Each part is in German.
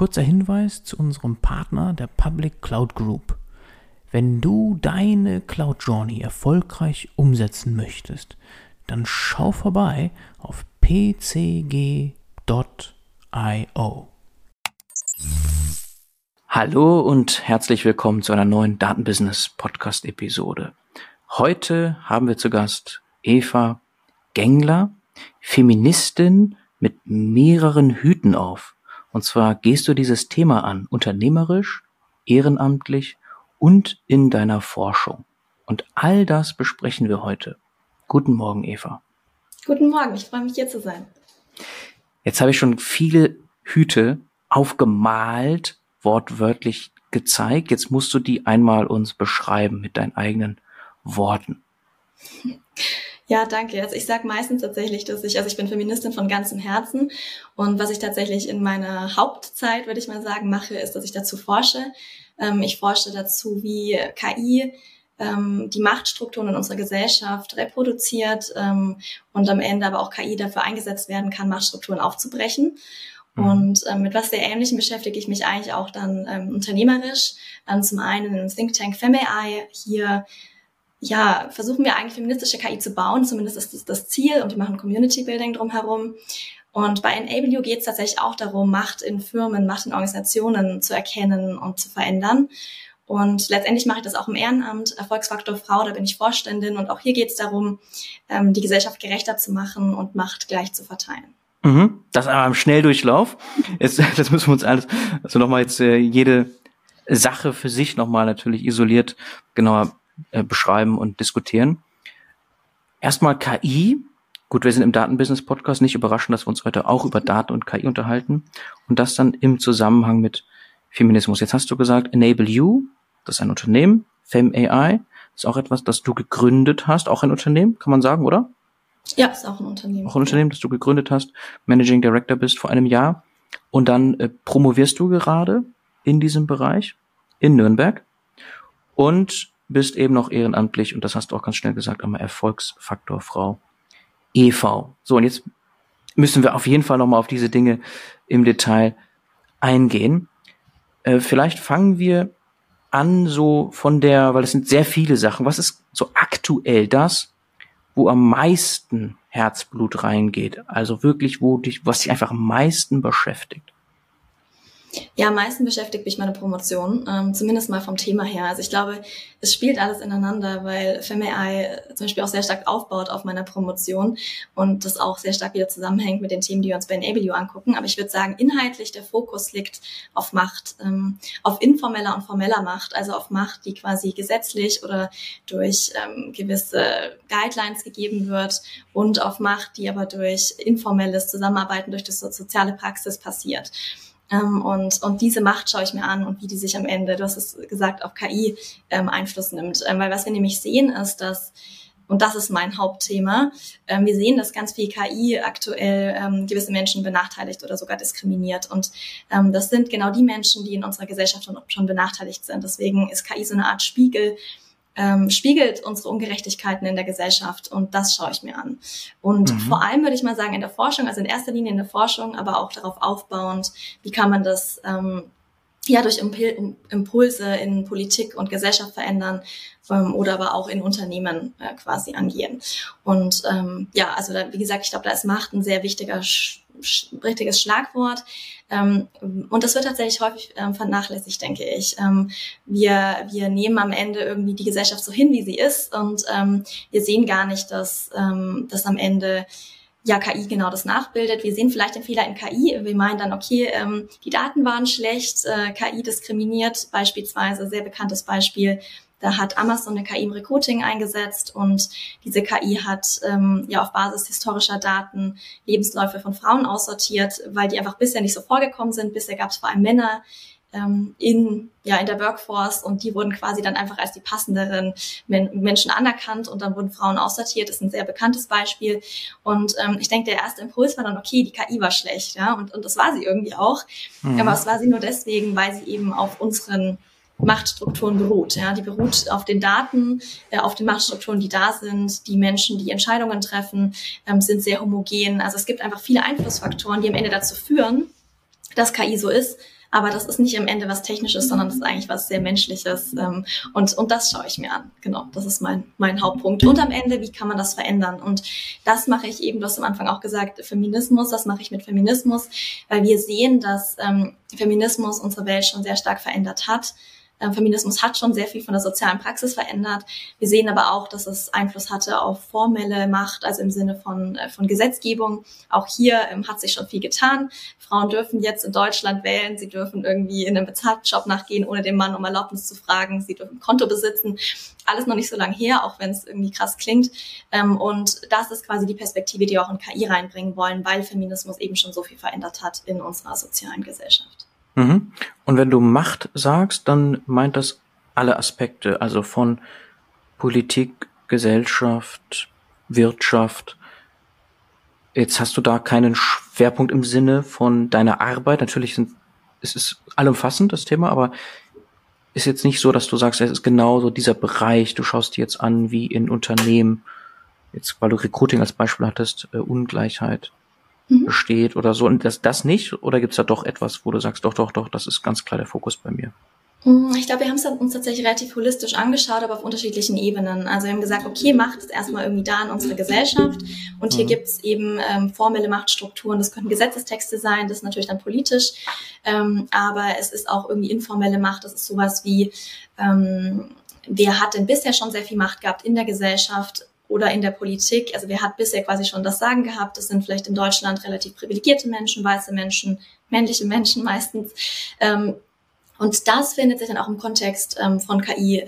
kurzer Hinweis zu unserem Partner, der Public Cloud Group. Wenn du deine Cloud Journey erfolgreich umsetzen möchtest, dann schau vorbei auf pcg.io. Hallo und herzlich willkommen zu einer neuen Datenbusiness Podcast Episode. Heute haben wir zu Gast Eva Gengler, Feministin mit mehreren Hüten auf. Und zwar gehst du dieses Thema an, unternehmerisch, ehrenamtlich und in deiner Forschung. Und all das besprechen wir heute. Guten Morgen, Eva. Guten Morgen, ich freue mich hier zu sein. Jetzt habe ich schon viele Hüte aufgemalt, wortwörtlich gezeigt. Jetzt musst du die einmal uns beschreiben mit deinen eigenen Worten. Ja, danke. Also ich sage meistens tatsächlich, dass ich, also ich bin Feministin von ganzem Herzen und was ich tatsächlich in meiner Hauptzeit, würde ich mal sagen, mache, ist, dass ich dazu forsche. Ähm, ich forsche dazu, wie KI ähm, die Machtstrukturen in unserer Gesellschaft reproduziert ähm, und am Ende aber auch KI dafür eingesetzt werden kann, Machtstrukturen aufzubrechen. Mhm. Und ähm, mit was sehr Ähnlichem beschäftige ich mich eigentlich auch dann ähm, unternehmerisch. Ähm, zum einen im Think Tank FemAI hier ja, versuchen wir eigentlich feministische KI zu bauen, zumindest ist das das Ziel und wir machen Community Building drumherum. Und bei Enable You geht es tatsächlich auch darum, Macht in Firmen, Macht in Organisationen zu erkennen und zu verändern. Und letztendlich mache ich das auch im Ehrenamt, Erfolgsfaktor Frau, da bin ich Vorständin. Und auch hier geht es darum, ähm, die Gesellschaft gerechter zu machen und Macht gleich zu verteilen. Mhm. Das aber im Schnelldurchlauf. Jetzt, das müssen wir uns alles, also nochmal jetzt äh, jede Sache für sich nochmal natürlich isoliert genauer äh, beschreiben und diskutieren. Erstmal KI. Gut, wir sind im Datenbusiness-Podcast, nicht überraschend, dass wir uns heute auch über Daten und KI unterhalten und das dann im Zusammenhang mit Feminismus. Jetzt hast du gesagt, Enable You, das ist ein Unternehmen, FemAI, ist auch etwas, das du gegründet hast, auch ein Unternehmen, kann man sagen, oder? Ja, ist auch ein Unternehmen. Auch ein Unternehmen, das du gegründet hast, Managing Director bist vor einem Jahr und dann äh, promovierst du gerade in diesem Bereich in Nürnberg und bist eben noch ehrenamtlich und das hast du auch ganz schnell gesagt, einmal Erfolgsfaktor Frau e.V. So, und jetzt müssen wir auf jeden Fall nochmal auf diese Dinge im Detail eingehen. Äh, vielleicht fangen wir an so von der, weil es sind sehr viele Sachen. Was ist so aktuell das, wo am meisten Herzblut reingeht? Also wirklich, wo dich, was dich einfach am meisten beschäftigt? Ja, am meisten beschäftigt mich meine Promotion, ähm, zumindest mal vom Thema her. Also ich glaube, es spielt alles ineinander, weil FemAI zum Beispiel auch sehr stark aufbaut auf meiner Promotion und das auch sehr stark wieder zusammenhängt mit den Themen, die wir uns bei Enable angucken. Aber ich würde sagen, inhaltlich der Fokus liegt auf Macht, ähm, auf informeller und formeller Macht, also auf Macht, die quasi gesetzlich oder durch ähm, gewisse Guidelines gegeben wird und auf Macht, die aber durch informelles Zusammenarbeiten, durch das soziale Praxis passiert. Ähm, und, und diese Macht schaue ich mir an und wie die sich am Ende, du hast es gesagt, auf KI ähm, Einfluss nimmt. Ähm, weil was wir nämlich sehen, ist, dass und das ist mein Hauptthema. Ähm, wir sehen, dass ganz viel KI aktuell ähm, gewisse Menschen benachteiligt oder sogar diskriminiert. Und ähm, das sind genau die Menschen, die in unserer Gesellschaft schon, schon benachteiligt sind. Deswegen ist KI so eine Art Spiegel ähm, spiegelt unsere Ungerechtigkeiten in der Gesellschaft und das schaue ich mir an. Und mhm. vor allem würde ich mal sagen, in der Forschung, also in erster Linie in der Forschung, aber auch darauf aufbauend, wie kann man das ähm, ja durch Impulse in Politik und Gesellschaft verändern ähm, oder aber auch in Unternehmen äh, quasi angehen. Und ähm, ja, also da, wie gesagt, ich glaube, da ist Macht ein sehr wichtiger richtiges Schlagwort. Ähm, und das wird tatsächlich häufig ähm, vernachlässigt, denke ich. Ähm, wir, wir nehmen am Ende irgendwie die Gesellschaft so hin, wie sie ist und ähm, wir sehen gar nicht, dass, ähm, dass am Ende ja KI genau das nachbildet. Wir sehen vielleicht den Fehler in KI. Wir meinen dann, okay, ähm, die Daten waren schlecht, äh, KI diskriminiert, beispielsweise sehr bekanntes Beispiel da hat Amazon eine KI im Recruiting eingesetzt und diese KI hat ähm, ja auf Basis historischer Daten Lebensläufe von Frauen aussortiert, weil die einfach bisher nicht so vorgekommen sind. Bisher gab es vor allem Männer ähm, in, ja, in der Workforce und die wurden quasi dann einfach als die passenderen Men Menschen anerkannt und dann wurden Frauen aussortiert. Das ist ein sehr bekanntes Beispiel. Und ähm, ich denke, der erste Impuls war dann, okay, die KI war schlecht, ja, und, und das war sie irgendwie auch. Mhm. Aber es war sie nur deswegen, weil sie eben auf unseren Machtstrukturen beruht. Ja, die beruht auf den Daten, äh, auf den Machtstrukturen, die da sind. Die Menschen, die Entscheidungen treffen, ähm, sind sehr homogen. Also es gibt einfach viele Einflussfaktoren, die am Ende dazu führen, dass KI so ist. aber das ist nicht am Ende was Technisches, sondern das ist eigentlich was sehr Menschliches. Ähm, und, und das schaue ich mir an. Genau, das ist mein, mein Hauptpunkt. Und am Ende, wie kann man das verändern? Und das mache ich eben, du hast am Anfang auch gesagt, Feminismus, das mache ich mit Feminismus, weil wir sehen, dass ähm, Feminismus unsere Welt schon sehr stark verändert hat. Ähm, Feminismus hat schon sehr viel von der sozialen Praxis verändert. Wir sehen aber auch, dass es Einfluss hatte auf formelle Macht, also im Sinne von, äh, von Gesetzgebung. Auch hier ähm, hat sich schon viel getan. Frauen dürfen jetzt in Deutschland wählen. Sie dürfen irgendwie in einem bezahlten Job nachgehen, ohne den Mann um Erlaubnis zu fragen. Sie dürfen Konto besitzen. Alles noch nicht so lange her, auch wenn es irgendwie krass klingt. Ähm, und das ist quasi die Perspektive, die wir auch in KI reinbringen wollen, weil Feminismus eben schon so viel verändert hat in unserer sozialen Gesellschaft. Mhm. Und wenn du Macht sagst, dann meint das alle Aspekte, also von Politik, Gesellschaft, Wirtschaft. Jetzt hast du da keinen Schwerpunkt im Sinne von deiner Arbeit. Natürlich sind, es ist allumfassend, das Thema, aber ist jetzt nicht so, dass du sagst, es ist genau so dieser Bereich, du schaust dir jetzt an, wie in Unternehmen, jetzt weil du Recruiting als Beispiel hattest, äh, Ungleichheit mhm. besteht oder so. Und das, das nicht? Oder gibt's da doch etwas, wo du sagst, doch, doch, doch, das ist ganz klar der Fokus bei mir? Mm, ich glaube, wir haben es uns tatsächlich relativ holistisch angeschaut, aber auf unterschiedlichen Ebenen. Also wir haben gesagt, okay, Macht ist erstmal irgendwie da in unserer Gesellschaft und hier mhm. gibt es eben ähm, formelle Machtstrukturen. Das könnten Gesetzestexte sein, das ist natürlich dann politisch, ähm, aber es ist auch irgendwie informelle Macht. Das ist sowas wie, ähm, wer hat denn bisher schon sehr viel Macht gehabt in der Gesellschaft? Oder in der Politik. Also wer hat bisher quasi schon das Sagen gehabt? Das sind vielleicht in Deutschland relativ privilegierte Menschen, weiße Menschen, männliche Menschen meistens. Ähm, und das findet sich dann auch im Kontext ähm, von KI.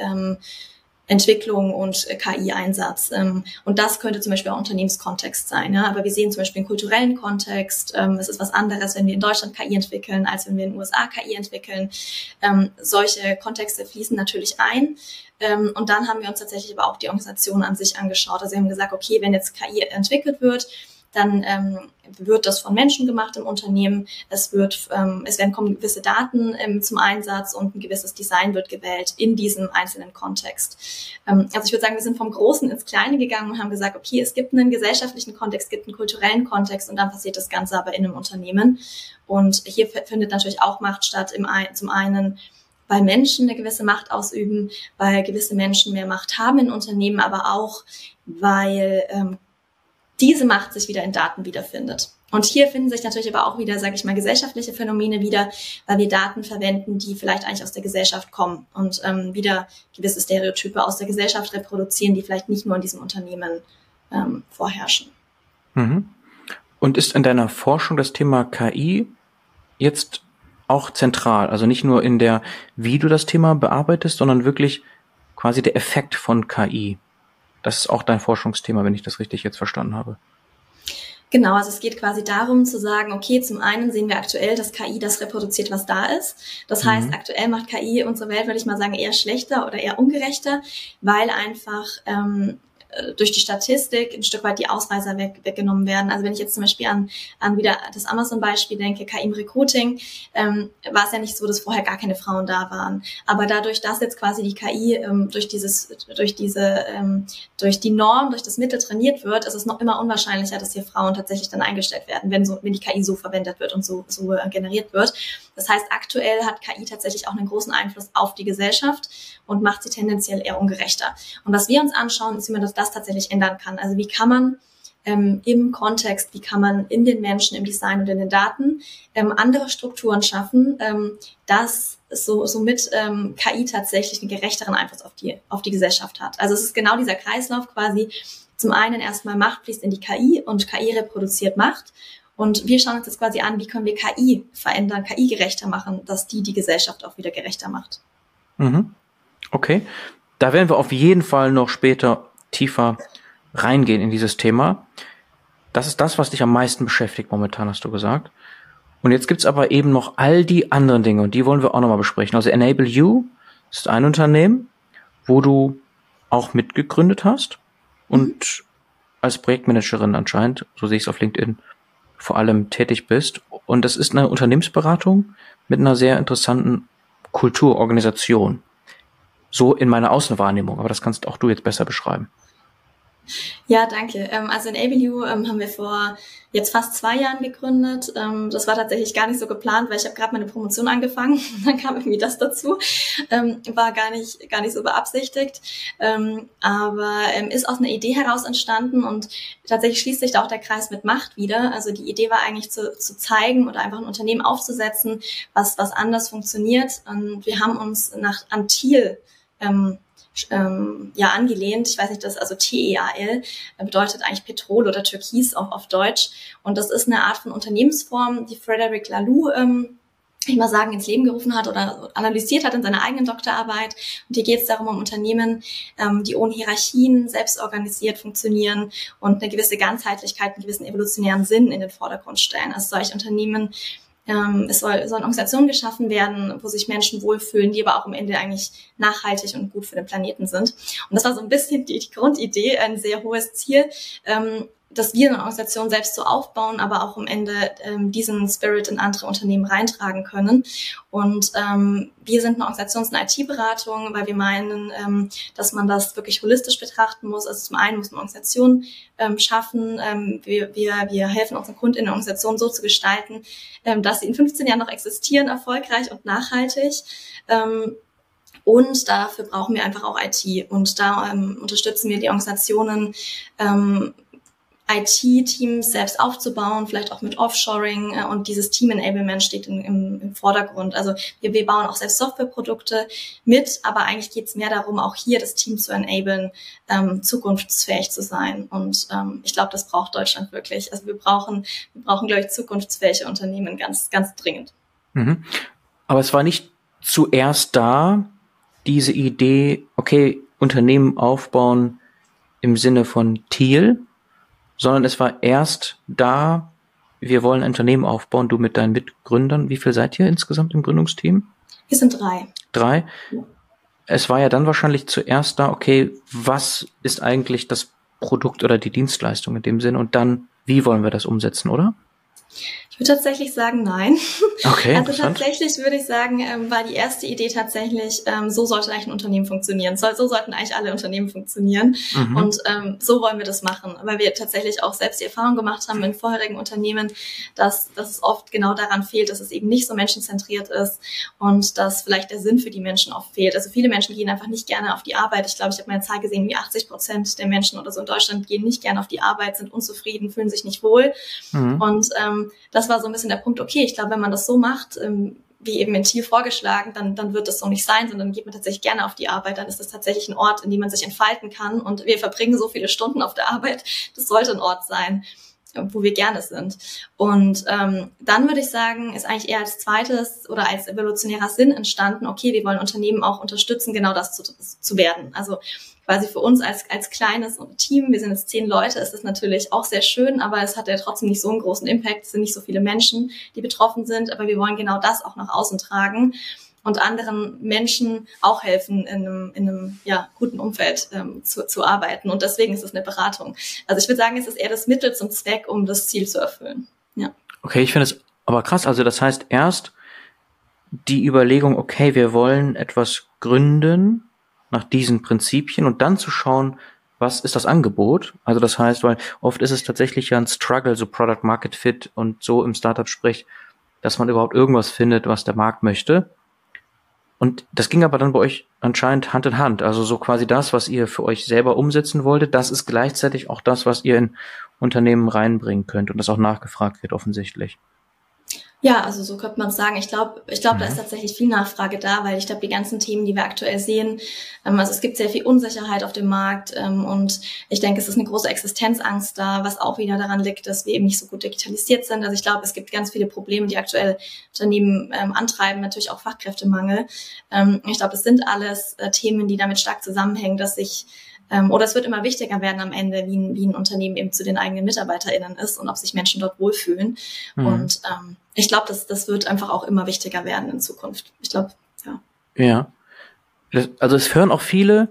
Entwicklung und äh, KI-Einsatz. Ähm, und das könnte zum Beispiel auch Unternehmenskontext sein. Ja? Aber wir sehen zum Beispiel einen kulturellen Kontext. Ähm, es ist was anderes, wenn wir in Deutschland KI entwickeln, als wenn wir in den USA KI entwickeln. Ähm, solche Kontexte fließen natürlich ein. Und dann haben wir uns tatsächlich aber auch die Organisation an sich angeschaut. Also wir haben gesagt, okay, wenn jetzt KI entwickelt wird, dann ähm, wird das von Menschen gemacht im Unternehmen. Es wird, ähm, es werden kommen gewisse Daten ähm, zum Einsatz und ein gewisses Design wird gewählt in diesem einzelnen Kontext. Ähm, also ich würde sagen, wir sind vom Großen ins Kleine gegangen und haben gesagt, okay, es gibt einen gesellschaftlichen Kontext, es gibt einen kulturellen Kontext und dann passiert das Ganze aber in einem Unternehmen. Und hier findet natürlich auch Macht statt. Im, zum einen weil Menschen eine gewisse Macht ausüben, weil gewisse Menschen mehr Macht haben in Unternehmen, aber auch weil ähm, diese Macht sich wieder in Daten wiederfindet. Und hier finden sich natürlich aber auch wieder, sage ich mal, gesellschaftliche Phänomene wieder, weil wir Daten verwenden, die vielleicht eigentlich aus der Gesellschaft kommen und ähm, wieder gewisse Stereotype aus der Gesellschaft reproduzieren, die vielleicht nicht nur in diesem Unternehmen ähm, vorherrschen. Mhm. Und ist in deiner Forschung das Thema KI jetzt auch zentral. Also nicht nur in der, wie du das Thema bearbeitest, sondern wirklich quasi der Effekt von KI. Das ist auch dein Forschungsthema, wenn ich das richtig jetzt verstanden habe. Genau, also es geht quasi darum zu sagen, okay, zum einen sehen wir aktuell, dass KI das reproduziert, was da ist. Das mhm. heißt, aktuell macht KI unsere Welt, würde ich mal sagen, eher schlechter oder eher ungerechter, weil einfach ähm, äh, durch die Statistik ein Stück weit die Ausreißer weg, weggenommen werden. Also wenn ich jetzt zum Beispiel an, an wieder das Amazon-Beispiel denke, KI im Recruiting, ähm, war es ja nicht so, dass vorher gar keine Frauen da waren. Aber dadurch, dass jetzt quasi die KI ähm, durch dieses, durch diese, ähm, durch die Norm, durch das Mittel trainiert wird, ist es noch immer unwahrscheinlicher, dass hier Frauen tatsächlich dann eingestellt werden, wenn so, wenn die KI so verwendet wird und so, so äh, generiert wird. Das heißt, aktuell hat KI tatsächlich auch einen großen Einfluss auf die Gesellschaft und macht sie tendenziell eher ungerechter. Und was wir uns anschauen, ist, wie man das, das tatsächlich ändern kann. Also wie kann man ähm, im Kontext, wie kann man in den Menschen, im Design und in den Daten ähm, andere Strukturen schaffen, ähm, dass so, somit ähm, KI tatsächlich einen gerechteren Einfluss auf die, auf die Gesellschaft hat. Also es ist genau dieser Kreislauf quasi. Zum einen erstmal Macht fließt in die KI und KI reproduziert Macht und wir schauen uns jetzt quasi an, wie können wir KI verändern, KI gerechter machen, dass die die Gesellschaft auch wieder gerechter macht. Mhm. Okay. Da werden wir auf jeden Fall noch später tiefer reingehen in dieses Thema. Das ist das, was dich am meisten beschäftigt momentan, hast du gesagt. Und jetzt gibt's aber eben noch all die anderen Dinge und die wollen wir auch nochmal besprechen. Also Enable You ist ein Unternehmen, wo du auch mitgegründet hast und als Projektmanagerin anscheinend, so sehe ich es auf LinkedIn, vor allem tätig bist. Und das ist eine Unternehmensberatung mit einer sehr interessanten Kulturorganisation. So in meiner Außenwahrnehmung, aber das kannst auch du jetzt besser beschreiben. Ja, danke. Ähm, also in ABU ähm, haben wir vor jetzt fast zwei Jahren gegründet. Ähm, das war tatsächlich gar nicht so geplant, weil ich habe gerade meine Promotion angefangen. Dann kam irgendwie das dazu. War gar nicht, gar nicht so beabsichtigt. Aber ist aus einer Idee heraus entstanden und tatsächlich schließt sich da auch der Kreis mit Macht wieder. Also die Idee war eigentlich zu, zu zeigen oder einfach ein Unternehmen aufzusetzen, was, was anders funktioniert. Und wir haben uns nach Antil ähm, ähm, ja angelehnt. Ich weiß nicht, das also TEAL äh, bedeutet eigentlich Petrol oder Türkis auch auf Deutsch. Und das ist eine Art von Unternehmensform, die Frederic Laloux ähm, ich mal sagen, ins Leben gerufen hat oder analysiert hat in seiner eigenen Doktorarbeit. Und hier geht es darum, um Unternehmen, ähm, die ohne Hierarchien selbst organisiert funktionieren und eine gewisse Ganzheitlichkeit, einen gewissen evolutionären Sinn in den Vordergrund stellen. Also solche Unternehmen ähm, es soll, sollen Organisationen geschaffen werden, wo sich Menschen wohlfühlen, die aber auch am Ende eigentlich nachhaltig und gut für den Planeten sind. Und das war so ein bisschen die, die Grundidee, ein sehr hohes Ziel. Ähm, dass wir eine Organisation selbst so aufbauen, aber auch am Ende ähm, diesen Spirit in andere Unternehmen reintragen können. Und ähm, wir sind eine Organisations- und IT-Beratung, weil wir meinen, ähm, dass man das wirklich holistisch betrachten muss. Also zum einen muss man Organisationen ähm, schaffen. Ähm, wir, wir, wir helfen unseren Kunden in der Organisation so zu gestalten, ähm, dass sie in 15 Jahren noch existieren, erfolgreich und nachhaltig. Ähm, und dafür brauchen wir einfach auch IT. Und da ähm, unterstützen wir die Organisationen ähm, IT-Teams selbst aufzubauen, vielleicht auch mit Offshoring äh, und dieses Team-Enablement steht in, im, im, Vordergrund. Also wir, wir bauen auch selbst Softwareprodukte mit, aber eigentlich geht es mehr darum, auch hier das Team zu enablen, ähm, zukunftsfähig zu sein. Und ähm, ich glaube, das braucht Deutschland wirklich. Also wir brauchen, wir brauchen, glaube ich, zukunftsfähige Unternehmen ganz, ganz dringend. Mhm. Aber es war nicht zuerst da, diese Idee, okay, Unternehmen aufbauen im Sinne von Thiel, sondern es war erst da, wir wollen ein Unternehmen aufbauen, du mit deinen Mitgründern. Wie viel seid ihr insgesamt im Gründungsteam? Wir sind drei. Drei? Ja. Es war ja dann wahrscheinlich zuerst da, okay, was ist eigentlich das Produkt oder die Dienstleistung in dem Sinn und dann, wie wollen wir das umsetzen, oder? Ich würde tatsächlich sagen, nein. Okay. Also tatsächlich würde ich sagen, ähm, war die erste Idee tatsächlich, ähm, so sollte eigentlich ein Unternehmen funktionieren. So, so sollten eigentlich alle Unternehmen funktionieren. Mhm. Und ähm, so wollen wir das machen, weil wir tatsächlich auch selbst die Erfahrung gemacht haben in vorherigen Unternehmen, dass, dass es oft genau daran fehlt, dass es eben nicht so menschenzentriert ist und dass vielleicht der Sinn für die Menschen oft fehlt. Also viele Menschen gehen einfach nicht gerne auf die Arbeit. Ich glaube, ich habe mal eine Zahl gesehen, wie 80 Prozent der Menschen oder so in Deutschland gehen nicht gerne auf die Arbeit, sind unzufrieden, fühlen sich nicht wohl. Mhm. Und ähm, das war so ein bisschen der Punkt, okay, ich glaube, wenn man das so macht, ähm, wie eben in Thiel vorgeschlagen, dann, dann wird das so nicht sein, sondern geht man tatsächlich gerne auf die Arbeit. Dann ist das tatsächlich ein Ort, in dem man sich entfalten kann. Und wir verbringen so viele Stunden auf der Arbeit. Das sollte ein Ort sein, wo wir gerne sind. Und ähm, dann würde ich sagen, ist eigentlich eher als zweites oder als evolutionärer Sinn entstanden, okay, wir wollen Unternehmen auch unterstützen, genau das zu, zu werden. Also quasi für uns als, als kleines Team, wir sind jetzt zehn Leute, ist es natürlich auch sehr schön, aber es hat ja trotzdem nicht so einen großen Impact. Es sind nicht so viele Menschen, die betroffen sind, aber wir wollen genau das auch nach außen tragen und anderen Menschen auch helfen, in einem, in einem ja, guten Umfeld ähm, zu, zu arbeiten. Und deswegen ist es eine Beratung. Also ich würde sagen, es ist eher das Mittel zum Zweck, um das Ziel zu erfüllen. Ja. Okay, ich finde es aber krass. Also das heißt erst die Überlegung, okay, wir wollen etwas gründen, nach diesen Prinzipien und dann zu schauen, was ist das Angebot? Also das heißt, weil oft ist es tatsächlich ja ein Struggle, so Product Market Fit und so im Startup sprich, dass man überhaupt irgendwas findet, was der Markt möchte. Und das ging aber dann bei euch anscheinend Hand in Hand. Also so quasi das, was ihr für euch selber umsetzen wolltet, das ist gleichzeitig auch das, was ihr in Unternehmen reinbringen könnt und das auch nachgefragt wird offensichtlich. Ja, also so könnte man es sagen. Ich glaube, ich glaube, mhm. da ist tatsächlich viel Nachfrage da, weil ich glaube, die ganzen Themen, die wir aktuell sehen, ähm, also es gibt sehr viel Unsicherheit auf dem Markt ähm, und ich denke, es ist eine große Existenzangst da, was auch wieder daran liegt, dass wir eben nicht so gut digitalisiert sind. Also ich glaube, es gibt ganz viele Probleme, die aktuell Unternehmen ähm, antreiben, natürlich auch Fachkräftemangel. Ähm, ich glaube, es sind alles äh, Themen, die damit stark zusammenhängen, dass sich ähm, oder es wird immer wichtiger werden am Ende, wie ein, wie ein Unternehmen eben zu den eigenen MitarbeiterInnen ist und ob sich Menschen dort wohlfühlen. Mhm. Und ähm, ich glaube, das, das wird einfach auch immer wichtiger werden in Zukunft. Ich glaube, ja. Ja. Also es hören auch viele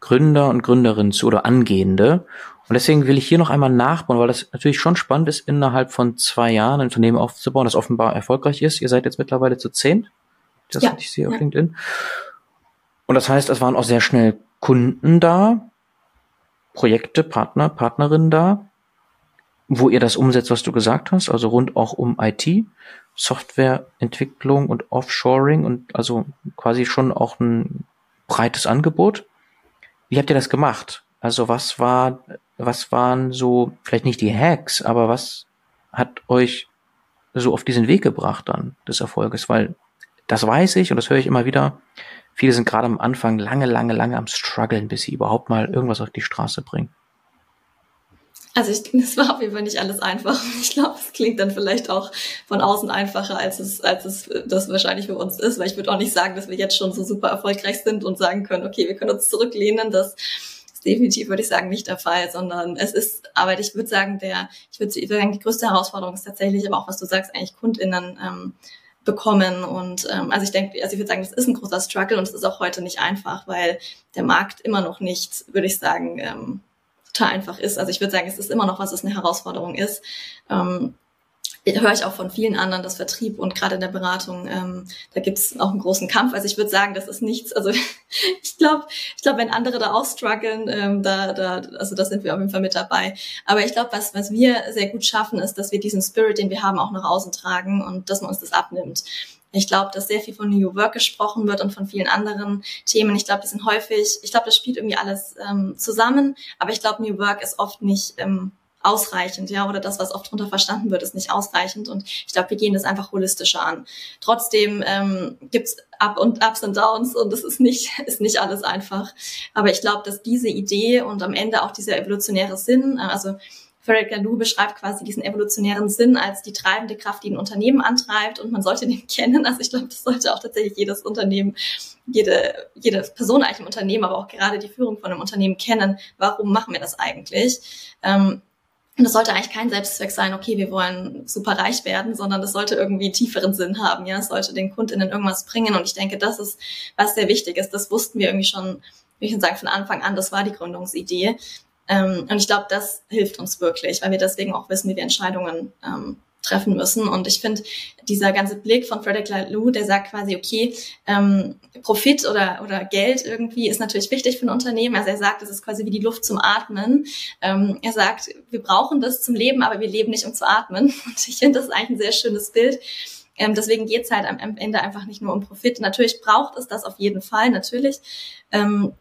Gründer und Gründerinnen zu oder Angehende. Und deswegen will ich hier noch einmal nachbauen, weil das natürlich schon spannend ist, innerhalb von zwei Jahren ein Unternehmen aufzubauen, das offenbar erfolgreich ist. Ihr seid jetzt mittlerweile zu zehn. Das ja, ich sehe auf ja. LinkedIn. Und das heißt, es waren auch sehr schnell Kunden da. Projekte, Partner, Partnerinnen da, wo ihr das umsetzt, was du gesagt hast, also rund auch um IT, Softwareentwicklung und Offshoring und also quasi schon auch ein breites Angebot. Wie habt ihr das gemacht? Also was war, was waren so, vielleicht nicht die Hacks, aber was hat euch so auf diesen Weg gebracht dann des Erfolges? Weil das weiß ich und das höre ich immer wieder. Viele sind gerade am Anfang lange, lange, lange am struggeln, bis sie überhaupt mal irgendwas auf die Straße bringen. Also ich, das war auf jeden Fall nicht alles einfach. Ich glaube, es klingt dann vielleicht auch von außen einfacher, als es, als es das wahrscheinlich für uns ist, weil ich würde auch nicht sagen, dass wir jetzt schon so super erfolgreich sind und sagen können, okay, wir können uns zurücklehnen. Das ist definitiv, würde ich sagen, nicht der Fall, sondern es ist, aber ich würde sagen, der, ich würde sagen, die größte Herausforderung ist tatsächlich, aber auch was du sagst, eigentlich KundInnen ähm, bekommen. Und ähm, also ich denke, also ich würde sagen, das ist ein großer Struggle und es ist auch heute nicht einfach, weil der Markt immer noch nicht, würde ich sagen, ähm, total einfach ist. Also ich würde sagen, es ist immer noch was, was eine Herausforderung ist. Ähm, höre ich auch von vielen anderen, dass Vertrieb und gerade in der Beratung, ähm, da gibt es auch einen großen Kampf. Also ich würde sagen, das ist nichts, also ich glaube, ich glaube, wenn andere da auch strugglen, ähm, da, da, also da sind wir auf jeden Fall mit dabei. Aber ich glaube, was, was wir sehr gut schaffen, ist, dass wir diesen Spirit, den wir haben, auch nach außen tragen und dass man uns das abnimmt. Ich glaube, dass sehr viel von New Work gesprochen wird und von vielen anderen Themen. Ich glaube, die sind häufig, ich glaube, das spielt irgendwie alles ähm, zusammen, aber ich glaube, New Work ist oft nicht ähm, ausreichend, ja, oder das, was oft darunter verstanden wird, ist nicht ausreichend. Und ich glaube, wir gehen das einfach holistischer an. Trotzdem ähm, gibt es Up und Ups und Downs und es ist nicht, ist nicht alles einfach. Aber ich glaube, dass diese Idee und am Ende auch dieser evolutionäre Sinn, äh, also Frederick Laloux beschreibt quasi diesen evolutionären Sinn als die treibende Kraft, die ein Unternehmen antreibt und man sollte den kennen. Also ich glaube, das sollte auch tatsächlich jedes Unternehmen, jede, jede Person eigentlich im Unternehmen, aber auch gerade die Führung von einem Unternehmen kennen. Warum machen wir das eigentlich? Ähm, und das sollte eigentlich kein Selbstzweck sein, okay, wir wollen super reich werden, sondern das sollte irgendwie tieferen Sinn haben. Ja, es sollte den Kundinnen irgendwas bringen. Und ich denke, das ist, was sehr wichtig ist. Das wussten wir irgendwie schon, wie ich kann sagen, von Anfang an. Das war die Gründungsidee. Ähm, und ich glaube, das hilft uns wirklich, weil wir deswegen auch wissen, wie wir Entscheidungen ähm, treffen müssen. Und ich finde, dieser ganze Blick von Frederick Laloux, der sagt quasi, okay, ähm, Profit oder, oder Geld irgendwie ist natürlich wichtig für ein Unternehmen. Also er sagt, es ist quasi wie die Luft zum Atmen. Ähm, er sagt, wir brauchen das zum Leben, aber wir leben nicht, um zu atmen. Und ich finde, das ist eigentlich ein sehr schönes Bild. Ähm, deswegen geht's halt am, am Ende einfach nicht nur um Profit. Natürlich braucht es das auf jeden Fall, natürlich. Ähm,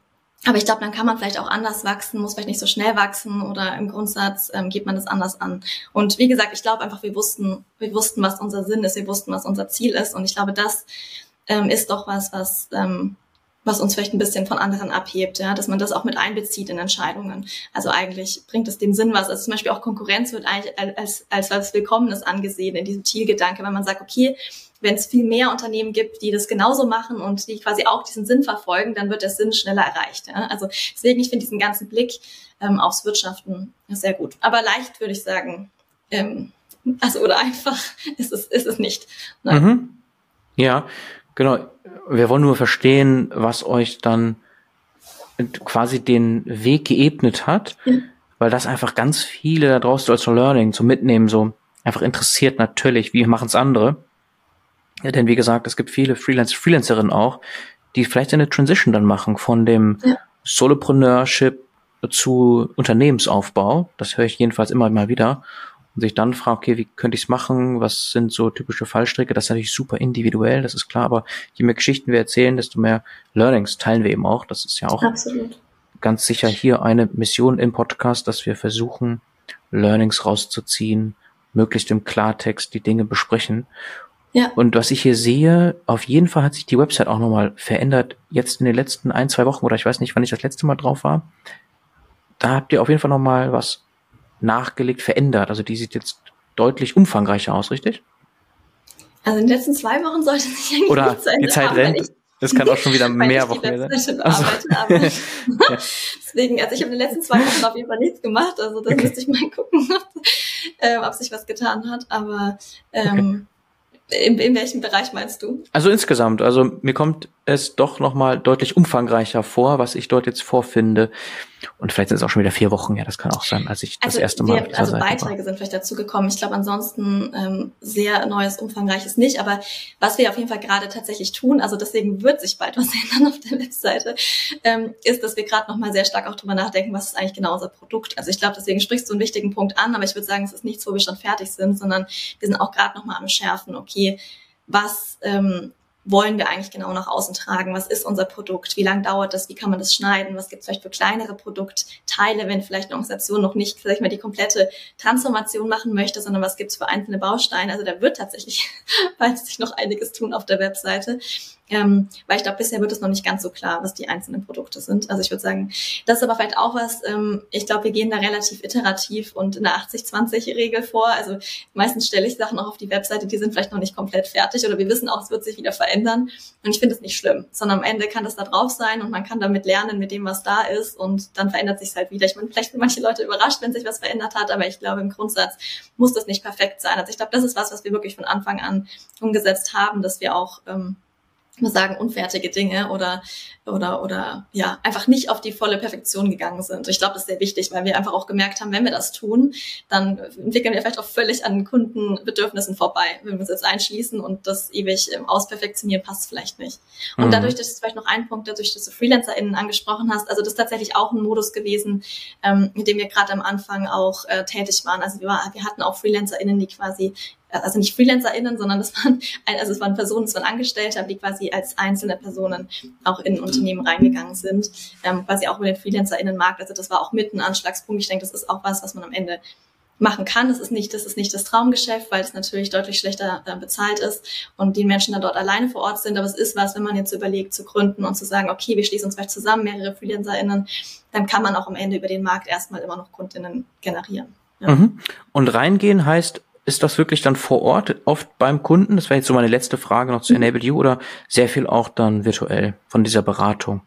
aber ich glaube, dann kann man vielleicht auch anders wachsen, muss vielleicht nicht so schnell wachsen oder im Grundsatz ähm, geht man das anders an. Und wie gesagt, ich glaube einfach, wir wussten, wir wussten, was unser Sinn ist, wir wussten, was unser Ziel ist. Und ich glaube, das ähm, ist doch was, was, ähm, was uns vielleicht ein bisschen von anderen abhebt, ja, dass man das auch mit einbezieht in Entscheidungen. Also eigentlich bringt es dem Sinn was. Also zum Beispiel auch Konkurrenz wird eigentlich als, als was Willkommenes angesehen in diesem Zielgedanke, wenn man sagt, okay, wenn es viel mehr Unternehmen gibt, die das genauso machen und die quasi auch diesen Sinn verfolgen, dann wird der Sinn schneller erreicht. Ja? Also deswegen, ich finde diesen ganzen Blick ähm, aufs Wirtschaften sehr gut. Aber leicht würde ich sagen, ähm, also oder einfach ist es, ist es nicht. Ne? Mhm. Ja, genau. Wir wollen nur verstehen, was euch dann quasi den Weg geebnet hat, ja. weil das einfach ganz viele da draußen als Learning zum Mitnehmen so einfach interessiert natürlich, wie machen es andere. Ja, denn wie gesagt, es gibt viele Freelance Freelancerinnen auch, die vielleicht eine Transition dann machen von dem ja. Solopreneurship zu Unternehmensaufbau. Das höre ich jedenfalls immer mal wieder. Und sich dann fragen, okay, wie könnte ich es machen? Was sind so typische Fallstricke? Das ist natürlich super individuell, das ist klar, aber je mehr Geschichten wir erzählen, desto mehr Learnings teilen wir eben auch. Das ist ja auch Absolut. ganz sicher hier eine Mission im Podcast, dass wir versuchen, Learnings rauszuziehen, möglichst im Klartext die Dinge besprechen. Ja. Und was ich hier sehe, auf jeden Fall hat sich die Website auch nochmal verändert. Jetzt in den letzten ein, zwei Wochen oder ich weiß nicht, wann ich das letzte Mal drauf war. Da habt ihr auf jeden Fall nochmal was nachgelegt, verändert. Also die sieht jetzt deutlich umfangreicher aus, richtig? Also in den letzten zwei Wochen sollte sich eigentlich Oder die Zeit haben, rennt. Es kann auch schon wieder mehr Wochen sein. Also. Deswegen, also ich habe in den letzten zwei Wochen auf jeden Fall nichts gemacht. Also da okay. müsste ich mal gucken, äh, ob sich was getan hat. Aber ähm, okay. In, in welchem Bereich meinst du? Also insgesamt, also mir kommt es doch nochmal deutlich umfangreicher vor, was ich dort jetzt vorfinde. Und vielleicht sind es auch schon wieder vier Wochen, ja, das kann auch sein, als ich also das erste Mal. Wir, also Beiträge war. sind vielleicht dazu gekommen. Ich glaube ansonsten ähm, sehr neues, umfangreiches nicht. Aber was wir auf jeden Fall gerade tatsächlich tun, also deswegen wird sich bald was ändern auf der Webseite, ähm, ist, dass wir gerade nochmal sehr stark auch drüber nachdenken, was ist eigentlich genau unser Produkt. Also ich glaube, deswegen sprichst du einen wichtigen Punkt an, aber ich würde sagen, es ist nichts, wo wir schon fertig sind, sondern wir sind auch gerade nochmal am Schärfen, okay, was ähm, wollen wir eigentlich genau nach außen tragen? Was ist unser Produkt? Wie lange dauert das? Wie kann man das schneiden? Was gibt es vielleicht für kleinere Produktteile, wenn vielleicht eine Organisation noch nicht vielleicht mal die komplette Transformation machen möchte, sondern was gibt es für einzelne Bausteine? Also da wird tatsächlich bald sich noch einiges tun auf der Webseite. Ähm, weil ich glaube, bisher wird es noch nicht ganz so klar, was die einzelnen Produkte sind. Also ich würde sagen, das ist aber vielleicht auch was, ähm, ich glaube, wir gehen da relativ iterativ und in der 80-20-Regel vor. Also meistens stelle ich Sachen auch auf die Webseite, die sind vielleicht noch nicht komplett fertig oder wir wissen auch, es wird sich wieder verändern. Und ich finde es nicht schlimm, sondern am Ende kann das da drauf sein und man kann damit lernen mit dem, was da ist und dann verändert sich halt wieder. Ich meine, vielleicht sind manche Leute überrascht, wenn sich was verändert hat, aber ich glaube, im Grundsatz muss das nicht perfekt sein. Also ich glaube, das ist was, was wir wirklich von Anfang an umgesetzt haben, dass wir auch ähm, sagen, unfertige Dinge oder, oder, oder, ja, einfach nicht auf die volle Perfektion gegangen sind. Ich glaube, das ist sehr wichtig, weil wir einfach auch gemerkt haben, wenn wir das tun, dann entwickeln wir vielleicht auch völlig an Kundenbedürfnissen vorbei. Wenn wir uns jetzt einschließen und das ewig ähm, ausperfektionieren, passt vielleicht nicht. Und mhm. dadurch, das ist vielleicht noch ein Punkt, dadurch, dass du FreelancerInnen angesprochen hast, also das ist tatsächlich auch ein Modus gewesen, ähm, mit dem wir gerade am Anfang auch äh, tätig waren. Also wir, war, wir hatten auch FreelancerInnen, die quasi also nicht FreelancerInnen, sondern das waren, also es waren Personen, es waren Angestellte, die quasi als einzelne Personen auch in Unternehmen reingegangen sind, ähm, quasi auch über den FreelancerInnen-Markt. Also das war auch mit ein Anschlagspunkt. Ich denke, das ist auch was, was man am Ende machen kann. Das ist nicht, das ist nicht das Traumgeschäft, weil es natürlich deutlich schlechter äh, bezahlt ist und die Menschen dann dort alleine vor Ort sind. Aber es ist was, wenn man jetzt überlegt, zu gründen und zu sagen, okay, wir schließen uns vielleicht zusammen, mehrere FreelancerInnen, dann kann man auch am Ende über den Markt erstmal immer noch KundInnen generieren. Ja. Mhm. Und reingehen heißt ist das wirklich dann vor Ort oft beim Kunden? Das wäre jetzt so meine letzte Frage noch zu mhm. Enable You oder sehr viel auch dann virtuell von dieser Beratung?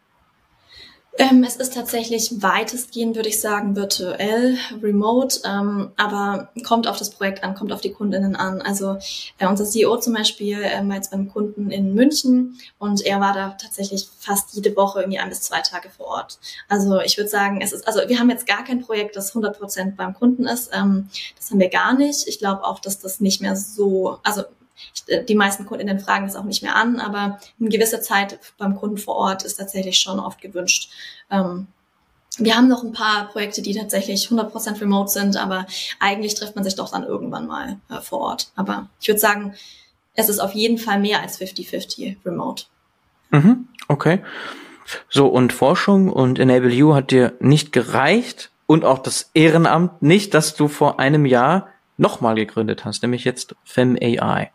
Ähm, es ist tatsächlich weitestgehend, würde ich sagen, virtuell, remote, ähm, aber kommt auf das Projekt an, kommt auf die Kundinnen an. Also äh, unser CEO zum Beispiel äh, war jetzt beim Kunden in München und er war da tatsächlich fast jede Woche irgendwie ein bis zwei Tage vor Ort. Also ich würde sagen, es ist, also wir haben jetzt gar kein Projekt, das 100 Prozent beim Kunden ist. Ähm, das haben wir gar nicht. Ich glaube auch, dass das nicht mehr so, also die meisten Kundinnen fragen das auch nicht mehr an, aber eine gewisse Zeit beim Kunden vor Ort ist tatsächlich schon oft gewünscht. Ähm, wir haben noch ein paar Projekte, die tatsächlich 100% remote sind, aber eigentlich trifft man sich doch dann irgendwann mal äh, vor Ort. Aber ich würde sagen, es ist auf jeden Fall mehr als 50-50 remote. Mhm, okay. So, und Forschung und Enable You hat dir nicht gereicht und auch das Ehrenamt nicht, dass du vor einem Jahr nochmal gegründet hast, nämlich jetzt FemAI.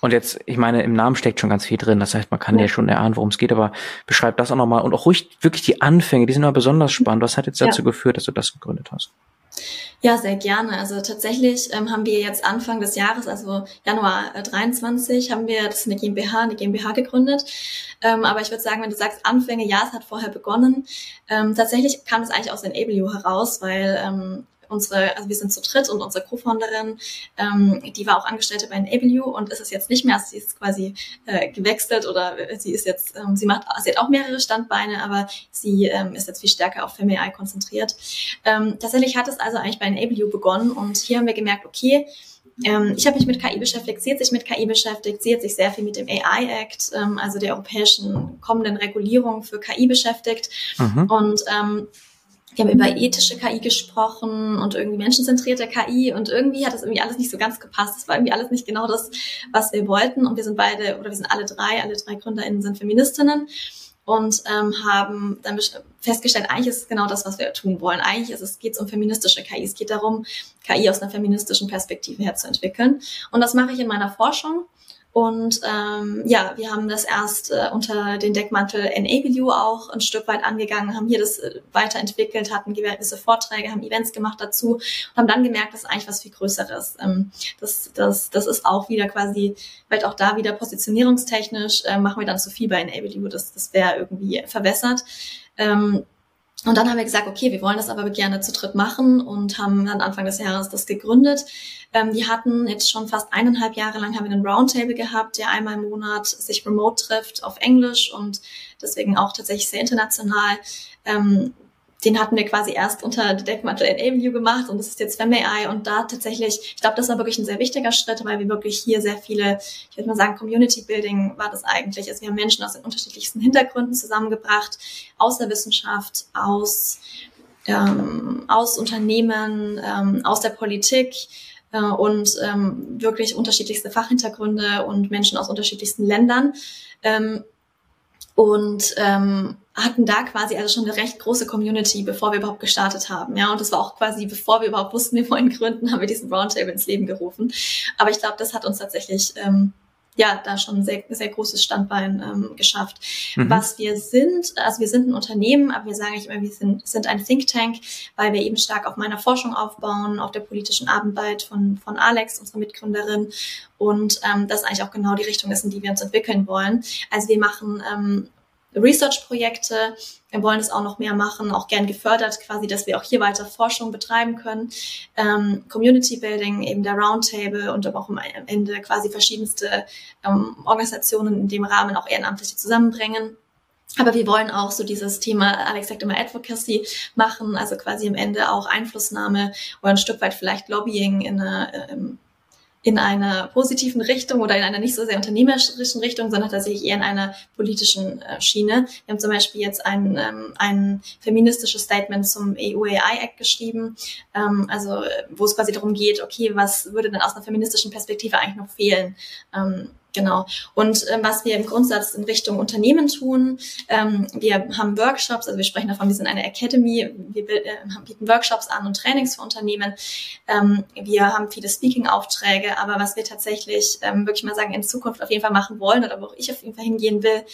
Und jetzt, ich meine, im Namen steckt schon ganz viel drin. Das heißt, man kann ja, ja schon erahnen, worum es geht, aber beschreib das auch nochmal. Und auch ruhig wirklich die Anfänge, die sind aber besonders spannend. Was hat jetzt dazu ja. geführt, dass du das gegründet hast? Ja, sehr gerne. Also tatsächlich ähm, haben wir jetzt Anfang des Jahres, also Januar äh, 23, haben wir das eine GmbH, eine GmbH gegründet. Ähm, aber ich würde sagen, wenn du sagst Anfänge, ja, es hat vorher begonnen. Ähm, tatsächlich kam es eigentlich aus den Enable heraus, weil ähm, unsere, also wir sind zu dritt und unsere Co-Founderin, ähm, die war auch Angestellte bei Enable und ist es jetzt nicht mehr, also sie ist quasi äh, gewechselt oder sie ist jetzt, ähm, sie macht, sie hat auch mehrere Standbeine, aber sie ähm, ist jetzt viel stärker auf FemAI konzentriert. Ähm, tatsächlich hat es also eigentlich bei Enable begonnen und hier haben wir gemerkt, okay, ähm, ich habe mich mit KI beschäftigt, sie hat sich mit KI beschäftigt, sie hat sich sehr viel mit dem AI Act, ähm, also der europäischen kommenden Regulierung für KI beschäftigt. Mhm. Und ähm, wir haben über ethische KI gesprochen und irgendwie menschenzentrierte KI und irgendwie hat das irgendwie alles nicht so ganz gepasst. Es war irgendwie alles nicht genau das, was wir wollten. Und wir sind beide, oder wir sind alle drei, alle drei GründerInnen sind Feministinnen und ähm, haben dann festgestellt, eigentlich ist es genau das, was wir tun wollen. Eigentlich ist es, geht es um feministische KI. Es geht darum, KI aus einer feministischen Perspektive herzuentwickeln. Und das mache ich in meiner Forschung. Und ähm, ja, wir haben das erst äh, unter den Deckmantel Enable You auch ein Stück weit angegangen, haben hier das äh, weiterentwickelt, hatten gewisse Vorträge, haben Events gemacht dazu und haben dann gemerkt, das ist eigentlich was viel Größeres. Ähm, das, das, das ist auch wieder quasi, vielleicht auch da wieder positionierungstechnisch, äh, machen wir dann zu viel bei Enable You, das, das wäre irgendwie verwässert. Ähm, Und dann haben wir gesagt, okay, wir wollen das aber gerne zu dritt machen und haben dann Anfang des Jahres das gegründet. Ähm, wir hatten jetzt schon fast eineinhalb Jahre lang haben wir einen Roundtable gehabt, der einmal im Monat sich remote trifft auf Englisch und deswegen auch tatsächlich sehr international. Ähm, den hatten wir quasi erst unter Deckmantel Enable You gemacht und das ist jetzt FemAI und da tatsächlich, ich glaube, das war wirklich ein sehr wichtiger Schritt, weil wir wirklich hier sehr viele, ich würde mal sagen, Community Building war das eigentlich. Also wir haben Menschen aus den unterschiedlichsten Hintergründen zusammengebracht, aus der Wissenschaft, aus, ähm, aus Unternehmen, ähm, aus der Politik, äh, und ähm, wirklich unterschiedlichste Fachhintergründe und Menschen aus unterschiedlichsten Ländern. Ähm, und ähm, hatten da quasi also schon eine recht große Community, bevor wir überhaupt gestartet haben. Ja, und das war auch quasi, bevor wir überhaupt wussten, wir wollen gründen, haben wir diesen Roundtable ins Leben gerufen. Aber ich glaube, das hat uns tatsächlich ähm, ja da schon ein sehr, sehr großes Standbein ähm, geschafft. Mhm. Was wir sind, also wir sind ein Unternehmen, aber wir sagen nicht immer, wir sind, sind ein Think Tank, weil wir eben stark auf meiner Forschung aufbauen, auf der politischen Arbeit von, von Alex, unserer Mitgründerin. Und ähm, das eigentlich auch genau die Richtung ist, in die wir uns entwickeln wollen. Also wir machen ähm, Research-Projekte. Wir wollen es auch noch mehr machen, auch gern gefördert quasi, dass wir auch hier weiter Forschung betreiben können. Ähm, Community Building, eben der Roundtable und auch am Ende quasi verschiedenste ähm, Organisationen in dem Rahmen auch Ehrenamtliche zusammenbringen. Aber wir wollen auch so dieses Thema, Alex sagt immer Advocacy machen, also quasi am Ende auch Einflussnahme oder ein Stück weit vielleicht Lobbying in eine, ähm, in einer positiven Richtung oder in einer nicht so sehr unternehmerischen Richtung, sondern tatsächlich eher in einer politischen äh, Schiene. Wir haben zum Beispiel jetzt ein, ähm, ein feministisches Statement zum EU-AI-Act geschrieben, ähm, also wo es quasi darum geht, okay, was würde denn aus einer feministischen Perspektive eigentlich noch fehlen? Ähm, Genau. Und ähm, was wir im Grundsatz in Richtung Unternehmen tun, ähm, wir haben Workshops, also wir sprechen davon, wir sind eine Academy, wir äh, bieten Workshops an und Trainings für Unternehmen. Ähm, wir haben viele Speaking-Aufträge, aber was wir tatsächlich ähm, wirklich mal sagen, in Zukunft auf jeden Fall machen wollen oder wo auch ich auf jeden Fall hingehen will,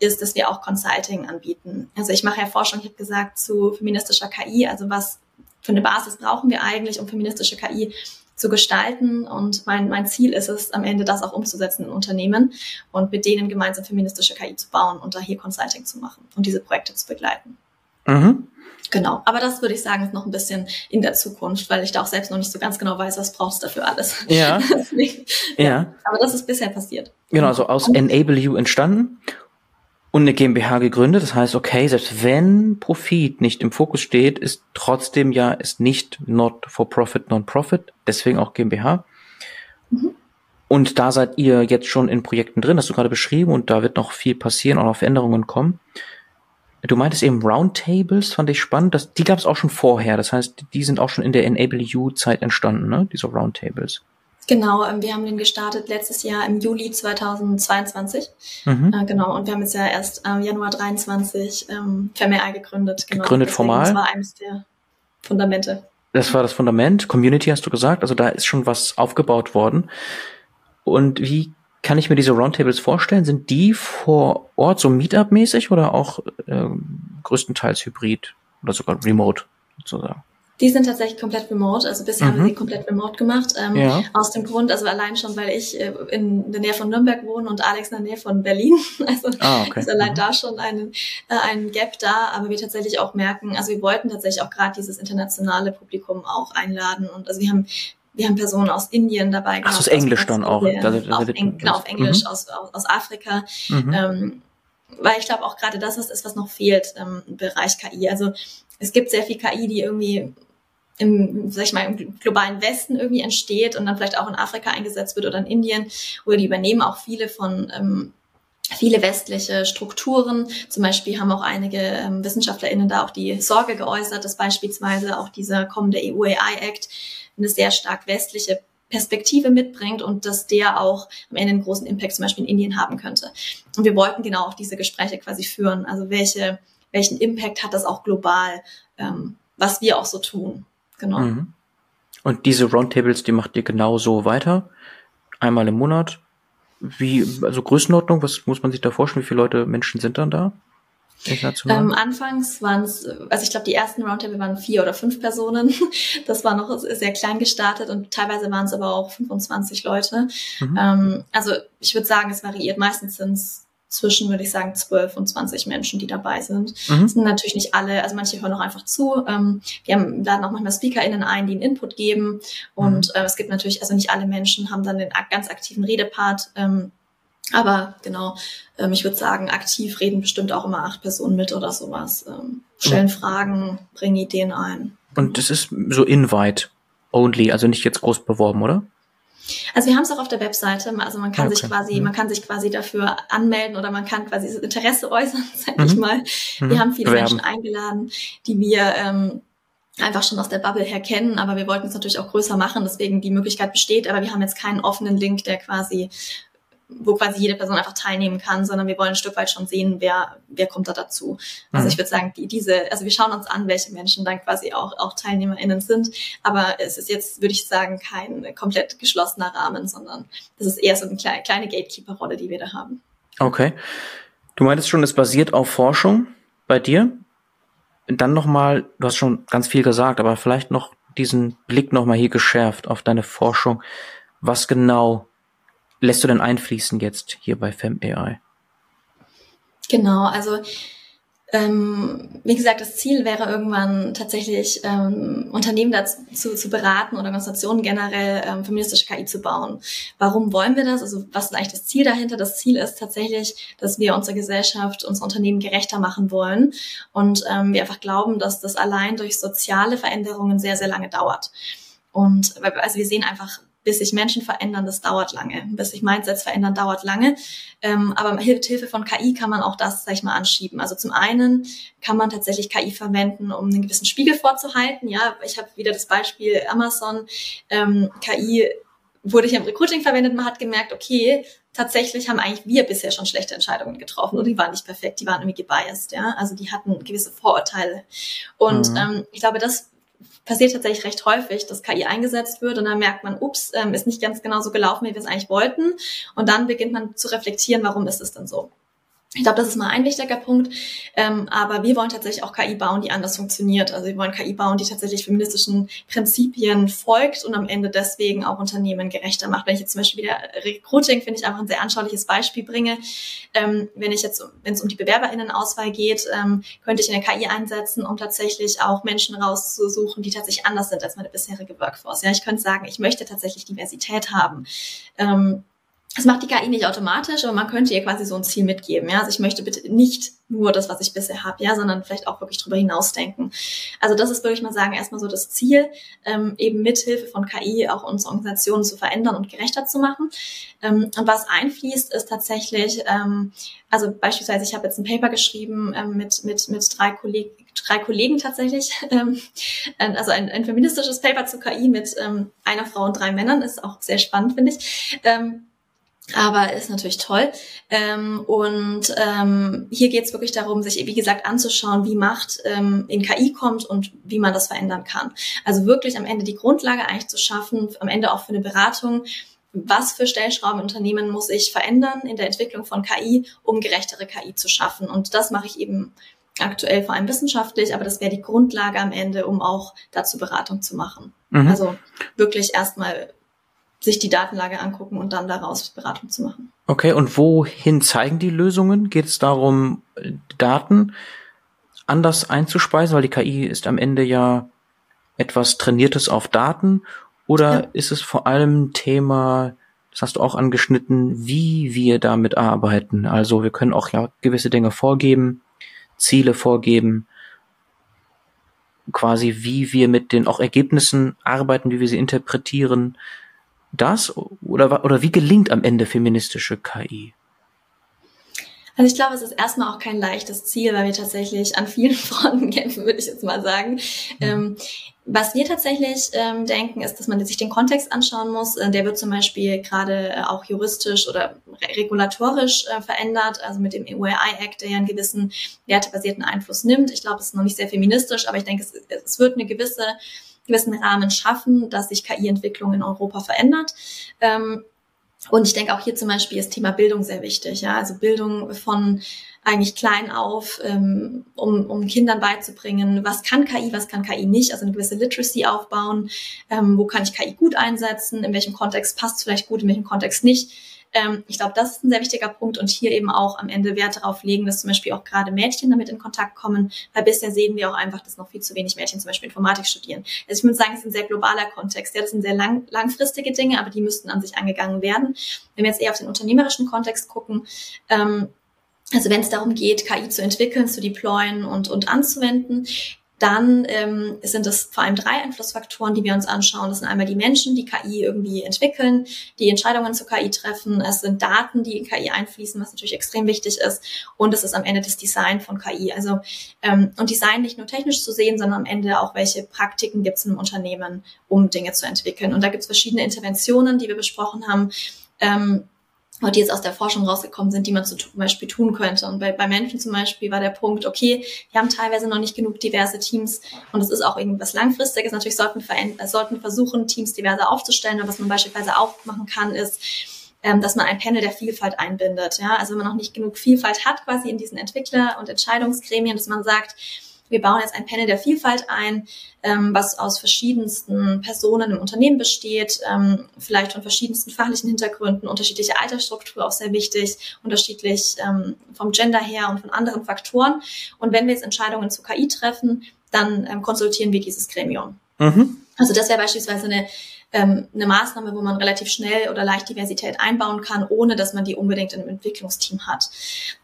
ist, dass wir auch Consulting anbieten. Also ich mache ja Forschung, ich habe gesagt, zu feministischer KI, also was für eine Basis brauchen wir eigentlich, um feministische KI zu gestalten. Und mein, mein Ziel ist es, am Ende das auch umzusetzen in Unternehmen und mit denen gemeinsam feministische KI zu bauen und da hier Consulting zu machen und diese Projekte zu begleiten. Mhm. Genau, aber das würde ich sagen, ist noch ein bisschen in der Zukunft, weil ich da auch selbst noch nicht so ganz genau weiß, was brauchst du dafür alles. Ja. Deswegen, ja. ja. Aber das ist bisher passiert. Genau, also aus Enable You entstanden und eine GmbH gegründet. Das heißt, okay, selbst wenn Profit nicht im Fokus steht, ist trotzdem ja ist nicht not for profit, non-profit, deswegen auch GmbH. Mhm. Und da seid ihr jetzt schon in Projekten drin, hast du gerade beschrieben, und da wird noch viel passieren, auch noch Veränderungen kommen. Du meintest eben Roundtables, fand ich spannend. Das, die gab es auch schon vorher. Das heißt, die sind auch schon in der Enable You-Zeit entstanden, ne? Diese Roundtables. Genau, ähm, wir haben den gestartet letztes Jahr im Juli 2022. Mhm. Äh, genau, und wir haben jetzt ja erst ähm, Januar 23 ähm, Vermeer gegründet. Genau. Gegründet Deswegen, formal? Das war eines der Fundamente. Das war das Fundament. Community hast du gesagt. Also da ist schon was aufgebaut worden. Und wie kann ich mir diese Roundtables vorstellen? Sind die vor Ort so Meetup-mäßig oder auch äh, größtenteils hybrid oder sogar remote sozusagen? Die sind tatsächlich komplett remote. Also bisher mhm. haben wir sie komplett remote gemacht. Ähm, ja. Aus dem Grund, also allein schon, weil ich äh, in der Nähe von Nürnberg wohne und Alex in der Nähe von Berlin. Also ah, okay. ist allein mhm. da schon ein, äh, ein Gap da. Aber wir tatsächlich auch merken, also wir wollten tatsächlich auch gerade dieses internationale Publikum auch einladen. Und also wir haben wir haben Personen aus Indien dabei gehabt. Ach, aus Englisch dann auch. Auf Eng genau, auf Englisch, mhm. aus, aus, aus Afrika. Mhm. Ähm, weil ich glaube auch gerade das ist, was noch fehlt ähm, im Bereich KI. Also es gibt sehr viel KI, die irgendwie im, sag ich mal, im globalen Westen irgendwie entsteht und dann vielleicht auch in Afrika eingesetzt wird oder in Indien, oder die übernehmen auch viele von ähm, viele westliche Strukturen. Zum Beispiel haben auch einige ähm, WissenschaftlerInnen da auch die Sorge geäußert, dass beispielsweise auch dieser kommende EU-AI-Act eine sehr stark westliche Perspektive mitbringt und dass der auch am Ende einen großen Impact zum Beispiel in Indien haben könnte. Und wir wollten genau auch diese Gespräche quasi führen. Also welche, welchen Impact hat das auch global, ähm, was wir auch so tun. Genau. Mhm. Und diese Roundtables, die macht ihr genau so weiter? Einmal im Monat? Wie, also Größenordnung, was muss man sich da vorstellen? Wie viele Leute, Menschen sind dann da? Ähm, anfangs waren es, also ich glaube, die ersten Roundtable waren vier oder fünf Personen. Das war noch sehr klein gestartet und teilweise waren es aber auch 25 Leute. Mhm. Ähm, also ich würde sagen, es variiert. Meistens sind es zwischen, würde ich sagen, 12 und 20 Menschen, die dabei sind. Mhm. Das sind natürlich nicht alle, also manche hören auch einfach zu. Ähm, wir haben, laden auch manchmal SpeakerInnen ein, die einen Input geben. Und mhm. äh, es gibt natürlich, also nicht alle Menschen haben dann den ganz aktiven Redepart. Ähm, aber genau, ähm, ich würde sagen, aktiv reden bestimmt auch immer acht Personen mit oder sowas. Ähm, stellen mhm. Fragen, bringen Ideen ein. Und das ist so invite only, also nicht jetzt groß beworben, oder? Also wir haben es auch auf der Webseite, also man kann okay. sich quasi, mhm. man kann sich quasi dafür anmelden oder man kann quasi das Interesse äußern, sag mhm. ich mal. Wir mhm. haben viele Bewerben. Menschen eingeladen, die wir ähm, einfach schon aus der Bubble her kennen, aber wir wollten es natürlich auch größer machen, deswegen die Möglichkeit besteht, aber wir haben jetzt keinen offenen Link, der quasi wo quasi jede Person einfach teilnehmen kann, sondern wir wollen ein Stück weit schon sehen, wer, wer kommt da dazu. Also mhm. ich würde sagen, die, diese, also wir schauen uns an, welche Menschen dann quasi auch, auch TeilnehmerInnen sind. Aber es ist jetzt, würde ich sagen, kein komplett geschlossener Rahmen, sondern das ist eher so eine kleine, kleine Gatekeeper-Rolle, die wir da haben. Okay. Du meintest schon, es basiert auf Forschung bei dir. Dann nochmal, du hast schon ganz viel gesagt, aber vielleicht noch diesen Blick nochmal hier geschärft auf deine Forschung. Was genau lässt du denn einfließen jetzt hier bei FemAI? Genau, also ähm, wie gesagt, das Ziel wäre irgendwann tatsächlich ähm, Unternehmen dazu zu beraten oder Organisationen generell ähm, feministische KI zu bauen. Warum wollen wir das? Also was ist eigentlich das Ziel dahinter? Das Ziel ist tatsächlich, dass wir unsere Gesellschaft, unsere Unternehmen gerechter machen wollen und ähm, wir einfach glauben, dass das allein durch soziale Veränderungen sehr, sehr lange dauert. Und also wir sehen einfach bis sich Menschen verändern, das dauert lange. Bis sich Mindsets verändern, dauert lange. Ähm, aber mit Hilfe von KI kann man auch das, sag ich mal, anschieben. Also zum einen kann man tatsächlich KI verwenden, um einen gewissen Spiegel vorzuhalten. Ja, ich habe wieder das Beispiel Amazon. Ähm, KI wurde hier im Recruiting verwendet. Man hat gemerkt, okay, tatsächlich haben eigentlich wir bisher schon schlechte Entscheidungen getroffen und die waren nicht perfekt, die waren irgendwie gebiased, ja. Also die hatten gewisse Vorurteile. Und mhm. ähm, ich glaube, das passiert tatsächlich recht häufig, dass KI eingesetzt wird und dann merkt man, ups, ähm, ist nicht ganz genau so gelaufen, wie wir es eigentlich wollten. Und dann beginnt man zu reflektieren, warum ist es denn so? Ich glaube, das ist mal ein wichtiger Punkt. Ähm, aber wir wollen tatsächlich auch KI bauen, die anders funktioniert. Also wir wollen KI bauen, die tatsächlich feministischen Prinzipien folgt und am Ende deswegen auch Unternehmen gerechter macht. Wenn ich jetzt zum Beispiel wieder Recruiting, finde ich einfach ein sehr anschauliches Beispiel bringe. Ähm, wenn ich jetzt, wenn es um die BewerberInnenauswahl geht, ähm, könnte ich eine KI einsetzen, um tatsächlich auch Menschen rauszusuchen, die tatsächlich anders sind als meine bisherige Workforce. Ja, ich könnte sagen, ich möchte tatsächlich Diversität haben. Das macht die KI nicht automatisch, aber man könnte ihr quasi so ein Ziel mitgeben. Ja? Also ich möchte bitte nicht nur das, was ich bisher habe, ja, sondern vielleicht auch wirklich drüber hinausdenken. Also das ist, würde ich mal sagen, erstmal so das Ziel, ähm, eben mithilfe von KI auch unsere Organisationen zu verändern und gerechter zu machen. Ähm, und was einfließt, ist tatsächlich, ähm, also beispielsweise, ich habe jetzt ein Paper geschrieben ähm, mit, mit, mit drei Kollegen, drei Kollegen tatsächlich, ähm, also ein, ein feministisches Paper zu KI mit ähm, einer Frau und drei Männern, ist auch sehr spannend, finde ich. Ähm, aber ist natürlich toll. Ähm, und ähm, hier geht es wirklich darum, sich, wie gesagt, anzuschauen, wie Macht ähm, in KI kommt und wie man das verändern kann. Also wirklich am Ende die Grundlage eigentlich zu schaffen, am Ende auch für eine Beratung, was für Stellschrauben Unternehmen muss ich verändern in der Entwicklung von KI, um gerechtere KI zu schaffen. Und das mache ich eben aktuell vor allem wissenschaftlich, aber das wäre die Grundlage am Ende, um auch dazu Beratung zu machen. Mhm. Also wirklich erstmal sich die Datenlage angucken und dann daraus Beratung zu machen. Okay, und wohin zeigen die Lösungen? Geht es darum, Daten anders einzuspeisen, weil die KI ist am Ende ja etwas Trainiertes auf Daten? Oder ja. ist es vor allem Thema, das hast du auch angeschnitten, wie wir damit arbeiten? Also wir können auch ja gewisse Dinge vorgeben, Ziele vorgeben, quasi wie wir mit den auch Ergebnissen arbeiten, wie wir sie interpretieren das oder, oder wie gelingt am Ende feministische KI? Also ich glaube, es ist erstmal auch kein leichtes Ziel, weil wir tatsächlich an vielen Fronten kämpfen, würde ich jetzt mal sagen. Mhm. Ähm, was wir tatsächlich ähm, denken, ist, dass man sich den Kontext anschauen muss. Äh, der wird zum Beispiel gerade äh, auch juristisch oder re regulatorisch äh, verändert, also mit dem EU-AI-Act, der ja einen gewissen wertebasierten Einfluss nimmt. Ich glaube, es ist noch nicht sehr feministisch, aber ich denke, es, es wird eine gewisse gewissen Rahmen schaffen, dass sich KI-Entwicklung in Europa verändert. Ähm, und ich denke auch hier zum Beispiel ist Thema Bildung sehr wichtig. Ja, also Bildung von eigentlich klein auf, ähm, um, um Kindern beizubringen, was kann KI, was kann KI nicht, also eine gewisse Literacy aufbauen, ähm, wo kann ich KI gut einsetzen, in welchem Kontext passt es vielleicht gut, in welchem Kontext nicht. Ähm, ich glaube, das ist ein sehr wichtiger Punkt und hier eben auch am Ende Wert darauf legen, dass zum Beispiel auch gerade Mädchen damit in Kontakt kommen, weil bisher sehen wir auch einfach, dass noch viel zu wenig Mädchen zum Beispiel Informatik studieren. Also ich würde sagen, es ist ein sehr globaler Kontext. Ja, das sind sehr lang, langfristige Dinge, aber die müssten an sich angegangen werden. Wenn wir jetzt eher auf den unternehmerischen Kontext gucken, ähm, also wenn es darum geht, KI zu entwickeln, zu deployen und, und anzuwenden, dann ähm, sind es vor allem drei Einflussfaktoren, die wir uns anschauen. Das sind einmal die Menschen, die KI irgendwie entwickeln, die Entscheidungen zur KI treffen. Es sind Daten, die in KI einfließen, was natürlich extrem wichtig ist. Und es ist am Ende das Design von KI. Also ähm, und Design nicht nur technisch zu sehen, sondern am Ende auch, welche Praktiken gibt es im Unternehmen, um Dinge zu entwickeln. Und da gibt es verschiedene Interventionen, die wir besprochen haben. Ähm, die jetzt aus der Forschung rausgekommen sind, die man zum Beispiel tun könnte. Und bei, bei Menschen zum Beispiel war der Punkt, okay, wir haben teilweise noch nicht genug diverse Teams und es ist auch irgendwas Langfristiges. Natürlich sollten wir, äh, sollten versuchen, Teams diverser aufzustellen. Und was man beispielsweise auch machen kann, ist, ähm, dass man ein Panel der Vielfalt einbindet. Ja? Also wenn man noch nicht genug Vielfalt hat quasi in diesen Entwickler- und Entscheidungsgremien, dass man sagt, wir bauen jetzt ein Panel der Vielfalt ein, ähm, was aus verschiedensten Personen im Unternehmen besteht, ähm, vielleicht von verschiedensten fachlichen Hintergründen, unterschiedliche Altersstruktur auch sehr wichtig, unterschiedlich ähm, vom Gender her und von anderen Faktoren. Und wenn wir jetzt Entscheidungen zu KI treffen, dann ähm, konsultieren wir dieses Gremium. Mhm. Also das wäre beispielsweise eine ähm, eine Maßnahme, wo man relativ schnell oder leicht Diversität einbauen kann, ohne dass man die unbedingt in einem Entwicklungsteam hat.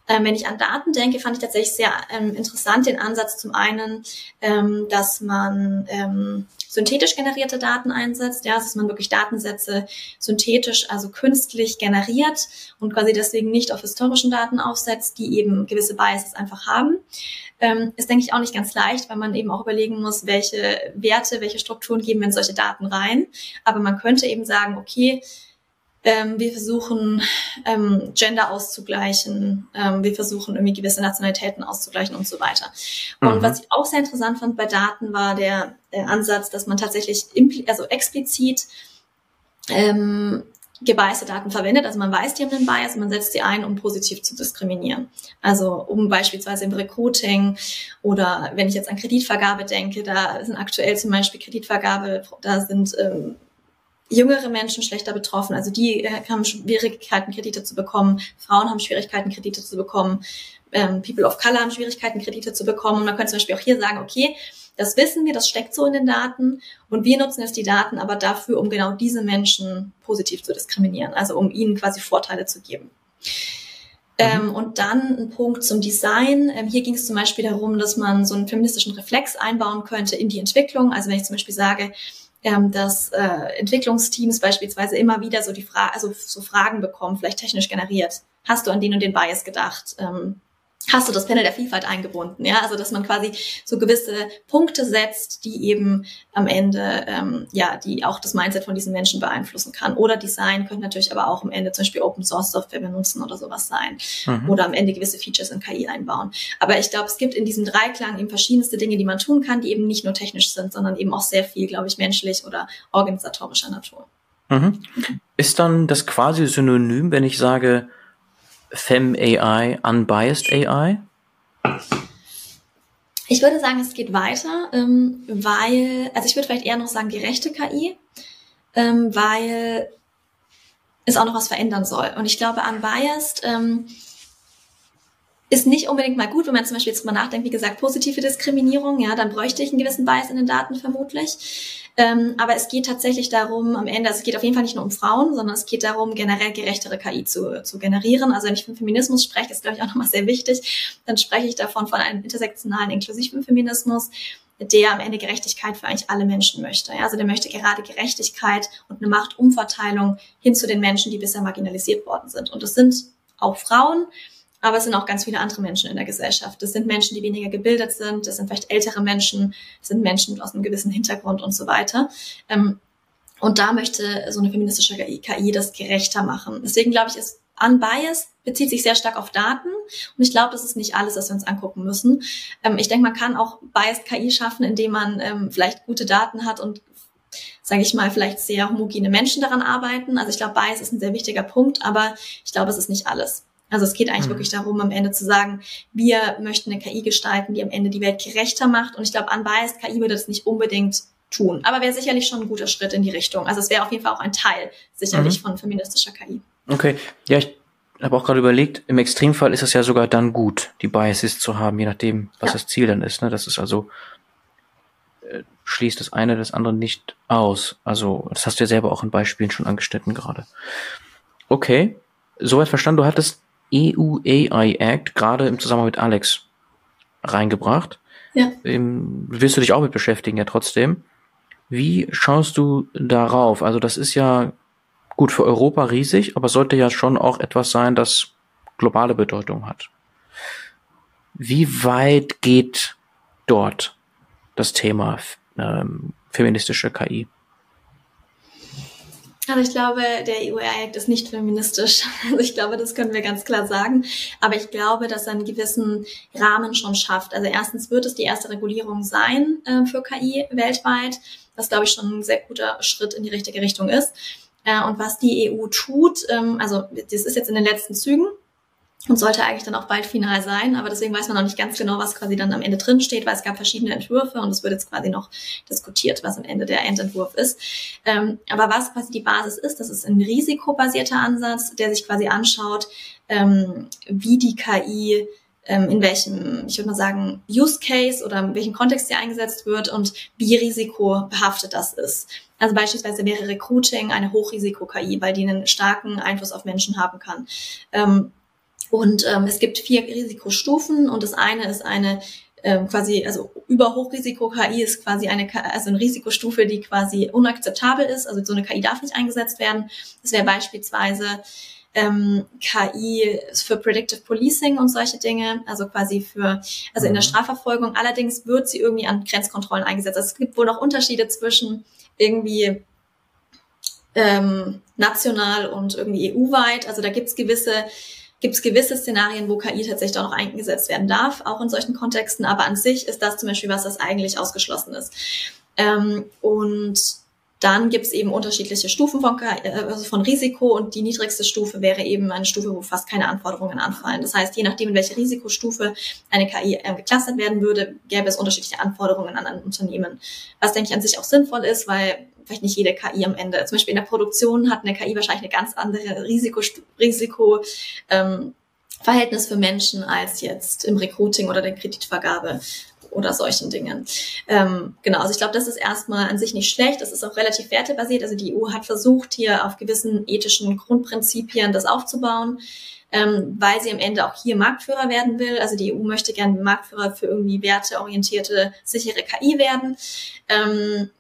Ähm, wenn ich an Daten denke, fand ich tatsächlich sehr ähm, interessant den Ansatz zum einen, ähm, dass man ähm, synthetisch generierte Daten einsetzt, ja, dass man wirklich Datensätze synthetisch, also künstlich generiert und quasi deswegen nicht auf historischen Daten aufsetzt, die eben gewisse Biases einfach haben. Ähm, ist, denke ich, auch nicht ganz leicht, weil man eben auch überlegen muss, welche Werte, welche Strukturen geben wir in solche Daten rein. Aber man könnte eben sagen, okay, ähm, wir versuchen ähm, Gender auszugleichen, ähm, wir versuchen irgendwie gewisse Nationalitäten auszugleichen und so weiter. Und mhm. was ich auch sehr interessant fand bei Daten war der, der Ansatz, dass man tatsächlich also explizit ähm, gebiaste Daten verwendet. Also man weiß, die haben einen Bias, man setzt sie ein, um positiv zu diskriminieren. Also um beispielsweise im Recruiting oder wenn ich jetzt an Kreditvergabe denke, da sind aktuell zum Beispiel Kreditvergabe, da sind ähm, jüngere Menschen schlechter betroffen. Also die äh, haben Schwierigkeiten, Kredite zu bekommen. Frauen haben Schwierigkeiten, Kredite zu bekommen. Ähm, People of Color haben Schwierigkeiten, Kredite zu bekommen. Und man könnte zum Beispiel auch hier sagen, okay, das wissen wir, das steckt so in den Daten. Und wir nutzen jetzt die Daten aber dafür, um genau diese Menschen positiv zu diskriminieren. Also um ihnen quasi Vorteile zu geben. Ähm, und dann ein Punkt zum Design. Ähm, hier ging es zum Beispiel darum, dass man so einen feministischen Reflex einbauen könnte in die Entwicklung. Also wenn ich zum Beispiel sage, ähm, dass äh, Entwicklungsteams beispielsweise immer wieder so die Frage, also so Fragen bekommen, vielleicht technisch generiert. Hast du an den und den Bias gedacht? Ähm, hast du das Panel der Vielfalt eingebunden. Ja, also dass man quasi so gewisse Punkte setzt, die eben am Ende ähm, ja, die auch das Mindset von diesen Menschen beeinflussen kann. Oder Design könnte natürlich aber auch am Ende zum Beispiel Open Source Software benutzen oder sowas sein. Mhm. Oder am Ende gewisse Features in KI einbauen. Aber ich glaube, es gibt in diesem Dreiklang eben verschiedenste Dinge, die man tun kann, die eben nicht nur technisch sind, sondern eben auch sehr viel, glaube ich, menschlich oder organisatorischer Natur. Mhm. Ist dann das quasi synonym, wenn ich sage, Fem AI, Unbiased AI? Ich würde sagen, es geht weiter, ähm, weil, also ich würde vielleicht eher noch sagen gerechte KI, ähm, weil es auch noch was verändern soll. Und ich glaube, unbiased ähm, ist nicht unbedingt mal gut, wenn man zum Beispiel jetzt mal nachdenkt, wie gesagt, positive Diskriminierung, ja, dann bräuchte ich einen gewissen Bias in den Daten vermutlich. Ähm, aber es geht tatsächlich darum, am Ende, also es geht auf jeden Fall nicht nur um Frauen, sondern es geht darum, generell gerechtere KI zu, zu generieren. Also wenn ich von Feminismus spreche, ist glaube ich auch nochmal sehr wichtig, dann spreche ich davon von einem intersektionalen, inklusiven Feminismus, der am Ende Gerechtigkeit für eigentlich alle Menschen möchte. Ja, also der möchte gerade Gerechtigkeit und eine Machtumverteilung hin zu den Menschen, die bisher marginalisiert worden sind. Und das sind auch Frauen, aber es sind auch ganz viele andere Menschen in der Gesellschaft. Das sind Menschen, die weniger gebildet sind, das sind vielleicht ältere Menschen, das sind Menschen aus einem gewissen Hintergrund und so weiter. Ähm, und da möchte so eine feministische KI das gerechter machen. Deswegen glaube ich, ist Unbiased bezieht sich sehr stark auf Daten und ich glaube, das ist nicht alles, was wir uns angucken müssen. Ähm, ich denke, man kann auch Biased KI schaffen, indem man ähm, vielleicht gute Daten hat und sage ich mal, vielleicht sehr homogene Menschen daran arbeiten. Also ich glaube, Bias ist ein sehr wichtiger Punkt, aber ich glaube, es ist nicht alles. Also es geht eigentlich mhm. wirklich darum, am Ende zu sagen, wir möchten eine KI gestalten, die am Ende die Welt gerechter macht. Und ich glaube, unbiased KI würde das nicht unbedingt tun. Aber wäre sicherlich schon ein guter Schritt in die Richtung. Also es wäre auf jeden Fall auch ein Teil sicherlich mhm. von feministischer KI. Okay, ja, ich habe auch gerade überlegt, im Extremfall ist es ja sogar dann gut, die Biases zu haben, je nachdem, was ja. das Ziel dann ist. Ne? Das ist also, äh, schließt das eine das andere nicht aus. Also, das hast du ja selber auch in Beispielen schon angeschnitten gerade. Okay, soweit verstanden. Du hattest EU AI Act gerade im Zusammenhang mit Alex reingebracht. Ja. Ähm, willst du dich auch mit beschäftigen, ja trotzdem. Wie schaust du darauf? Also das ist ja gut für Europa riesig, aber sollte ja schon auch etwas sein, das globale Bedeutung hat. Wie weit geht dort das Thema ähm, feministische KI? Also ich glaube, der EU-Act ist nicht feministisch. Also ich glaube, das können wir ganz klar sagen. Aber ich glaube, dass er einen gewissen Rahmen schon schafft. Also erstens wird es die erste Regulierung sein äh, für KI weltweit, was glaube ich schon ein sehr guter Schritt in die richtige Richtung ist. Äh, und was die EU tut, ähm, also das ist jetzt in den letzten Zügen, und sollte eigentlich dann auch bald final sein. Aber deswegen weiß man noch nicht ganz genau, was quasi dann am Ende drin steht, weil es gab verschiedene Entwürfe und es wird jetzt quasi noch diskutiert, was am Ende der Endentwurf ist. Ähm, aber was quasi die Basis ist, das ist ein risikobasierter Ansatz, der sich quasi anschaut, ähm, wie die KI ähm, in welchem, ich würde mal sagen, Use Case oder in welchem Kontext sie eingesetzt wird und wie risikobehaftet das ist. Also beispielsweise wäre Recruiting eine Hochrisiko-KI, weil die einen starken Einfluss auf Menschen haben kann. Und ähm, es gibt vier Risikostufen und das eine ist eine ähm, quasi, also über Hochrisiko-KI ist quasi eine, also eine Risikostufe, die quasi unakzeptabel ist. Also so eine KI darf nicht eingesetzt werden. Das wäre beispielsweise ähm, KI für Predictive Policing und solche Dinge, also quasi für, also in der mhm. Strafverfolgung. Allerdings wird sie irgendwie an Grenzkontrollen eingesetzt. Also es gibt wohl noch Unterschiede zwischen irgendwie ähm, national und irgendwie EU-weit. Also da gibt es gewisse gibt es gewisse Szenarien, wo KI tatsächlich auch noch eingesetzt werden darf, auch in solchen Kontexten. Aber an sich ist das zum Beispiel was, das eigentlich ausgeschlossen ist. Ähm, und dann gibt es eben unterschiedliche Stufen von, äh, also von Risiko und die niedrigste Stufe wäre eben eine Stufe, wo fast keine Anforderungen anfallen. Das heißt, je nachdem, in welche Risikostufe eine KI äh, geclustert werden würde, gäbe es unterschiedliche Anforderungen an ein Unternehmen. Was, denke ich, an sich auch sinnvoll ist, weil vielleicht nicht jede KI am Ende. Zum Beispiel in der Produktion hat eine KI wahrscheinlich eine ganz andere Risiko, Risiko ähm, Verhältnis für Menschen als jetzt im Recruiting oder der Kreditvergabe oder solchen Dingen. Ähm, genau, also ich glaube, das ist erstmal an sich nicht schlecht. Das ist auch relativ wertebasiert. Also die EU hat versucht, hier auf gewissen ethischen Grundprinzipien das aufzubauen, ähm, weil sie am Ende auch hier Marktführer werden will. Also die EU möchte gerne Marktführer für irgendwie werteorientierte, sichere KI werden. Ähm,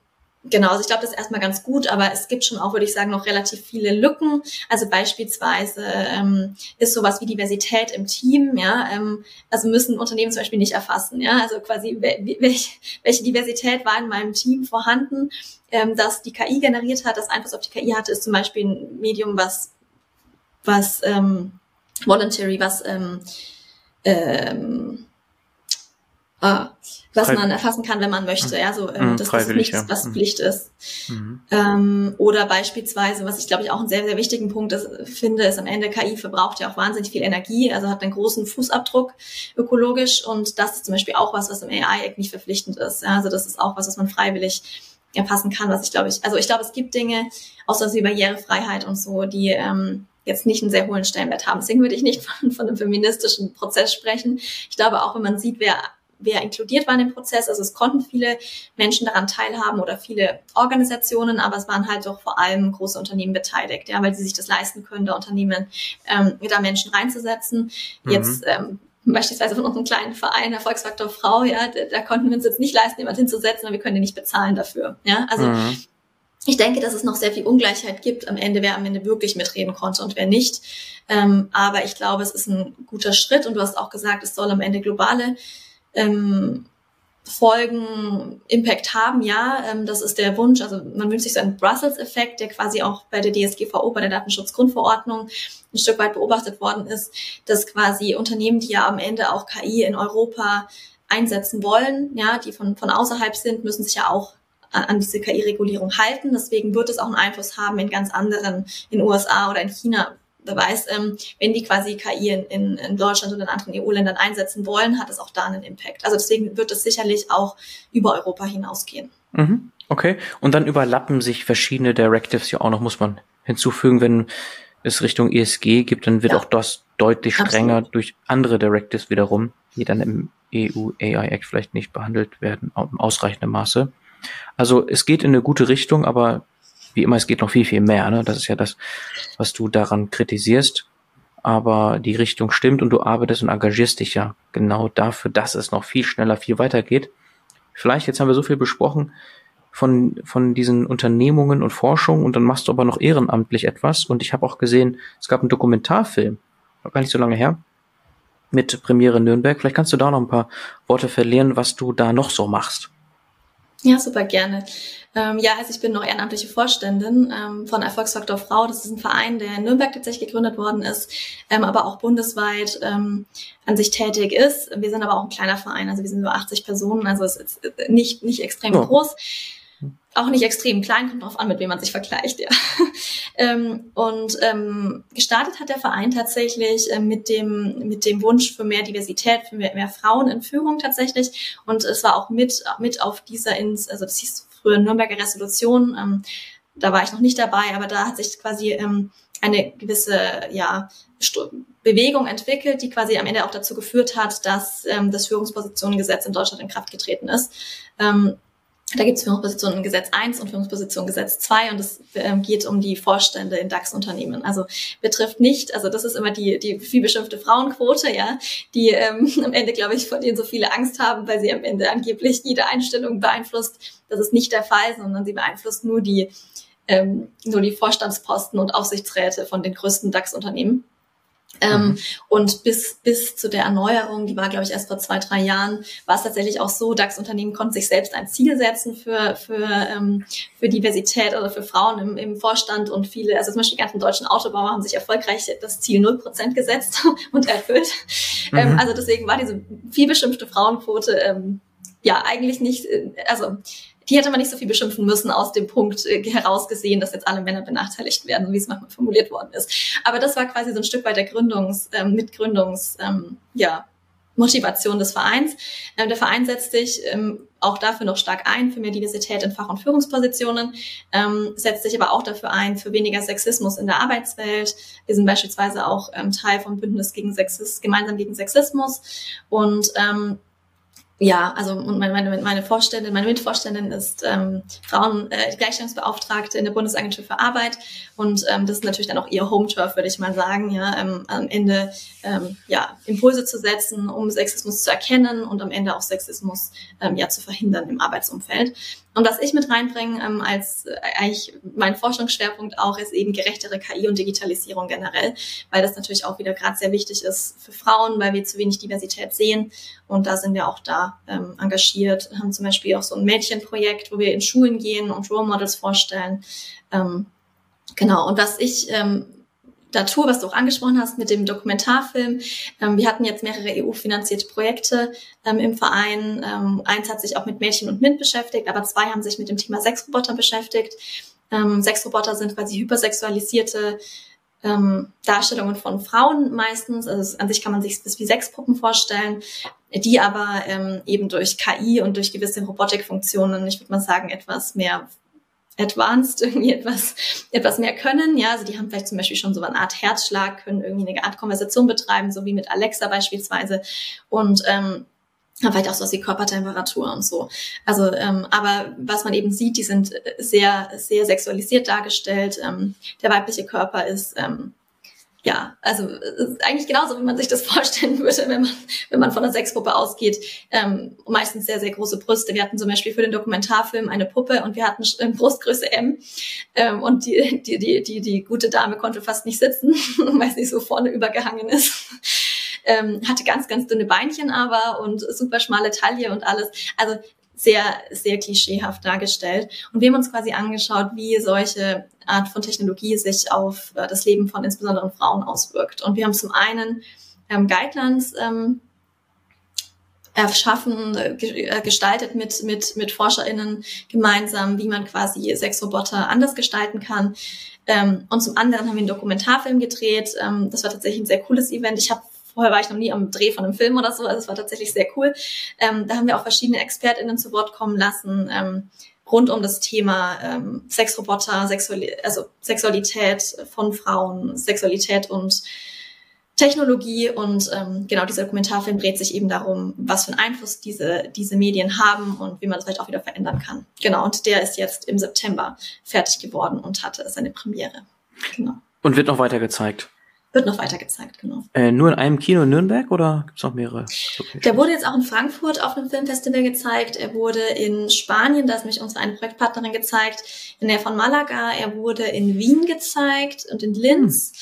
Genau, also ich glaube, das ist erstmal ganz gut, aber es gibt schon auch, würde ich sagen, noch relativ viele Lücken. Also beispielsweise ähm, ist sowas wie Diversität im Team, ja, ähm, also müssen Unternehmen zum Beispiel nicht erfassen, ja, also quasi welche, welche Diversität war in meinem Team vorhanden, ähm, dass die KI generiert hat, das Einfluss auf die KI hatte, ist zum Beispiel ein Medium, was was ähm, voluntary, was ähm, ähm, ah, was man erfassen kann, wenn man möchte. Ja, so ähm, mhm, dass das nichts, was mhm. Pflicht ist. Mhm. Ähm, oder beispielsweise, was ich glaube ich auch einen sehr, sehr wichtigen Punkt ist, finde, ist am Ende KI verbraucht ja auch wahnsinnig viel Energie, also hat einen großen Fußabdruck ökologisch und das ist zum Beispiel auch was, was im AI-Act nicht verpflichtend ist. Ja, also das ist auch was, was man freiwillig erfassen kann, was ich glaube ich, also ich glaube, es gibt Dinge, außer wie Barrierefreiheit und so, die ähm, jetzt nicht einen sehr hohen Stellenwert haben. Deswegen würde ich nicht von, von einem feministischen Prozess sprechen. Ich glaube auch, wenn man sieht, wer wer inkludiert war in dem Prozess. Also es konnten viele Menschen daran teilhaben oder viele Organisationen, aber es waren halt doch vor allem große Unternehmen beteiligt, ja, weil sie sich das leisten können, da Unternehmen ähm, da Menschen reinzusetzen. Mhm. Jetzt ähm, beispielsweise von unserem kleinen Verein, Erfolgsfaktor Frau, ja, da, da konnten wir uns jetzt nicht leisten, jemand hinzusetzen, aber wir können den nicht bezahlen dafür. Ja, also mhm. ich denke, dass es noch sehr viel Ungleichheit gibt am Ende, wer am Ende wirklich mitreden konnte und wer nicht. Ähm, aber ich glaube, es ist ein guter Schritt und du hast auch gesagt, es soll am Ende globale ähm, Folgen Impact haben, ja, ähm, das ist der Wunsch. Also man wünscht sich so einen Brussels-Effekt, der quasi auch bei der DSGVO, bei der Datenschutzgrundverordnung ein Stück weit beobachtet worden ist, dass quasi Unternehmen, die ja am Ende auch KI in Europa einsetzen wollen, ja, die von, von außerhalb sind, müssen sich ja auch an, an diese KI-Regulierung halten. Deswegen wird es auch einen Einfluss haben in ganz anderen, in USA oder in China, weiß, ähm, wenn die quasi KI in, in, in Deutschland oder in anderen EU-Ländern einsetzen wollen, hat es auch da einen Impact. Also deswegen wird es sicherlich auch über Europa hinausgehen. Mhm. Okay. Und dann überlappen sich verschiedene Directives ja auch noch, muss man hinzufügen, wenn es Richtung ESG gibt, dann wird ja. auch das deutlich strenger Absolut. durch andere Directives wiederum, die dann im EU AI Act vielleicht nicht behandelt werden, im ausreichenden Maße. Also es geht in eine gute Richtung, aber wie immer, es geht noch viel, viel mehr. Ne? Das ist ja das, was du daran kritisierst. Aber die Richtung stimmt und du arbeitest und engagierst dich ja genau dafür, dass es noch viel schneller, viel weiter geht. Vielleicht, jetzt haben wir so viel besprochen von, von diesen Unternehmungen und Forschung und dann machst du aber noch ehrenamtlich etwas. Und ich habe auch gesehen, es gab einen Dokumentarfilm, gar nicht so lange her, mit Premiere Nürnberg. Vielleicht kannst du da noch ein paar Worte verlieren, was du da noch so machst. Ja, super gerne. Ähm, ja, also ich bin noch ehrenamtliche Vorständin ähm, von Erfolgsfaktor Frau. Das ist ein Verein, der in Nürnberg tatsächlich gegründet worden ist, ähm, aber auch bundesweit ähm, an sich tätig ist. Wir sind aber auch ein kleiner Verein, also wir sind nur 80 Personen, also es ist nicht, nicht extrem oh. groß auch nicht extrem klein, kommt drauf an, mit wem man sich vergleicht, ja. ähm, und ähm, gestartet hat der Verein tatsächlich äh, mit dem mit dem Wunsch für mehr Diversität, für mehr, mehr Frauen in Führung tatsächlich. Und es war auch mit mit auf dieser ins, also das hieß früher Nürnberger Resolution. Ähm, da war ich noch nicht dabei, aber da hat sich quasi ähm, eine gewisse ja Bewegung entwickelt, die quasi am Ende auch dazu geführt hat, dass ähm, das Führungspositionengesetz in Deutschland in Kraft getreten ist. Ähm, da gibt es Führungspositionen Gesetz 1 und Führungspositionen Gesetz 2 und es ähm, geht um die Vorstände in DAX-Unternehmen. Also betrifft nicht, also das ist immer die, die vielbeschimpfte Frauenquote, ja, die ähm, am Ende, glaube ich, vor denen so viele Angst haben, weil sie am Ende angeblich jede Einstellung beeinflusst. Das ist nicht der Fall, sondern sie beeinflusst nur die, ähm, nur die Vorstandsposten und Aufsichtsräte von den größten DAX-Unternehmen. Ähm, mhm. Und bis, bis zu der Erneuerung, die war, glaube ich, erst vor zwei, drei Jahren, war es tatsächlich auch so, DAX-Unternehmen konnten sich selbst ein Ziel setzen für, für, ähm, für Diversität oder für Frauen im, im Vorstand und viele, also zum Beispiel die ganzen deutschen Autobauer haben sich erfolgreich das Ziel 0% gesetzt und erfüllt. Mhm. Ähm, also deswegen war diese vielbeschimpfte Frauenquote ähm, ja eigentlich nicht, äh, also die hätte man nicht so viel beschimpfen müssen aus dem Punkt äh, herausgesehen, dass jetzt alle Männer benachteiligt werden, wie es manchmal formuliert worden ist. Aber das war quasi so ein Stück weit der Gründungs, ähm, Mitgründungs, ähm, ja, Motivation des Vereins. Ähm, der Verein setzt sich ähm, auch dafür noch stark ein, für mehr Diversität in Fach- und Führungspositionen, ähm, setzt sich aber auch dafür ein, für weniger Sexismus in der Arbeitswelt. Wir sind beispielsweise auch ähm, Teil vom Bündnis gegen Sexismus, gemeinsam gegen Sexismus und ähm, ja, also und meine, meine, Vorständin, meine Mitvorständin ist ähm, Frauen äh, Gleichstellungsbeauftragte in der Bundesagentur für Arbeit und ähm, das ist natürlich dann auch ihr Home-Turf, würde ich mal sagen, ja, ähm, am Ende ähm, ja Impulse zu setzen, um Sexismus zu erkennen und am Ende auch Sexismus ähm, ja zu verhindern im Arbeitsumfeld. Und was ich mit reinbringe ähm, als äh, eigentlich mein Forschungsschwerpunkt auch ist eben gerechtere KI und Digitalisierung generell, weil das natürlich auch wieder gerade sehr wichtig ist für Frauen, weil wir zu wenig Diversität sehen. Und da sind wir auch da ähm, engagiert, haben zum Beispiel auch so ein Mädchenprojekt, wo wir in Schulen gehen und Role Models vorstellen. Ähm, genau. Und was ich ähm, Natur, was du auch angesprochen hast mit dem Dokumentarfilm. Ähm, wir hatten jetzt mehrere EU-finanzierte Projekte ähm, im Verein. Ähm, eins hat sich auch mit Mädchen und MINT beschäftigt, aber zwei haben sich mit dem Thema Sexroboter beschäftigt. Ähm, Sexroboter sind quasi hypersexualisierte ähm, Darstellungen von Frauen meistens. Also an sich kann man sich das wie Sexpuppen vorstellen, die aber ähm, eben durch KI und durch gewisse Robotikfunktionen, ich würde mal sagen, etwas mehr advanced irgendwie etwas, etwas mehr können. Ja, also die haben vielleicht zum Beispiel schon so eine Art Herzschlag, können irgendwie eine Art Konversation betreiben, so wie mit Alexa beispielsweise. Und ähm, vielleicht auch so die Körpertemperatur und so. Also, ähm, aber was man eben sieht, die sind sehr, sehr sexualisiert dargestellt. Ähm, der weibliche Körper ist ähm, ja, also eigentlich genauso, wie man sich das vorstellen würde, wenn man, wenn man von einer Sexpuppe ausgeht. Ähm, meistens sehr, sehr große Brüste. Wir hatten zum Beispiel für den Dokumentarfilm eine Puppe und wir hatten ähm, Brustgröße M. Ähm, und die, die, die, die, die gute Dame konnte fast nicht sitzen, weil sie so vorne übergehangen ist. Ähm, hatte ganz, ganz dünne Beinchen aber und super schmale Taille und alles. Also sehr, sehr klischeehaft dargestellt. Und wir haben uns quasi angeschaut, wie solche Art von Technologie sich auf äh, das Leben von insbesondere Frauen auswirkt. Und wir haben zum einen ähm, Guidelines ähm, erschaffen, äh, gestaltet mit, mit, mit ForscherInnen gemeinsam, wie man quasi Sexroboter anders gestalten kann. Ähm, und zum anderen haben wir einen Dokumentarfilm gedreht. Ähm, das war tatsächlich ein sehr cooles Event. Ich habe Vorher war ich noch nie am Dreh von einem Film oder so. Also es war tatsächlich sehr cool. Ähm, da haben wir auch verschiedene ExpertInnen zu Wort kommen lassen. Ähm, rund um das Thema ähm, Sexroboter, Sexuali also Sexualität von Frauen, Sexualität und Technologie und ähm, genau dieser Dokumentarfilm dreht sich eben darum, was für einen Einfluss diese diese Medien haben und wie man das vielleicht auch wieder verändern kann. Genau und der ist jetzt im September fertig geworden und hatte seine Premiere. Genau. Und wird noch weiter gezeigt. Wird noch weiter gezeigt, genau. Äh, nur in einem Kino in Nürnberg oder gibt's noch mehrere? Locations? Der wurde jetzt auch in Frankfurt auf einem Filmfestival gezeigt. Er wurde in Spanien, da ist mich unsere eine Projektpartnerin gezeigt, in der von Malaga. Er wurde in Wien gezeigt und in Linz.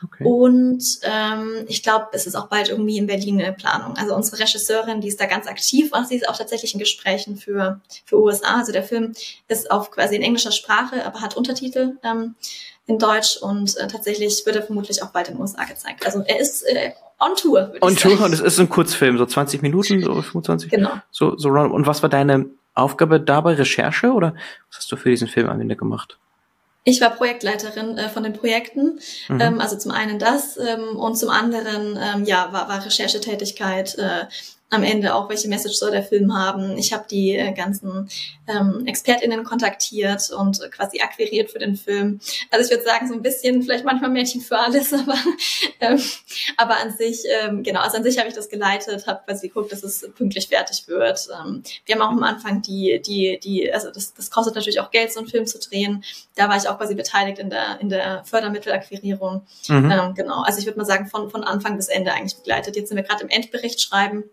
Hm. Okay. Und ähm, ich glaube, es ist auch bald irgendwie in Berlin eine Planung. Also unsere Regisseurin, die ist da ganz aktiv und sie ist auch tatsächlich in Gesprächen für, für USA. Also der Film ist auf quasi in englischer Sprache, aber hat Untertitel ähm, in Deutsch und äh, tatsächlich wird er vermutlich auch bald in den USA gezeigt. Also er ist äh, on Tour. On Tour und es ist ein Kurzfilm, so 20 Minuten, so 25. Genau. So, so und was war deine Aufgabe dabei? Recherche oder was hast du für diesen Film am Ende gemacht? Ich war Projektleiterin äh, von den Projekten, mhm. ähm, also zum einen das ähm, und zum anderen ähm, ja war, war Recherchetätigkeit äh, am Ende auch, welche Message soll der Film haben. Ich habe die äh, ganzen ähm, ExpertInnen kontaktiert und quasi akquiriert für den Film. Also ich würde sagen, so ein bisschen, vielleicht manchmal Mädchen für alles, aber, ähm, aber an sich, ähm, genau, also an sich habe ich das geleitet, habe quasi geguckt, dass es pünktlich fertig wird. Ähm, wir haben auch am Anfang die, die, die, also das, das kostet natürlich auch Geld, so einen Film zu drehen. Da war ich auch quasi beteiligt in der, in der Fördermittelakquirierung. Mhm. Ähm, genau, also ich würde mal sagen, von, von Anfang bis Ende eigentlich begleitet. Jetzt sind wir gerade im Endbericht schreiben.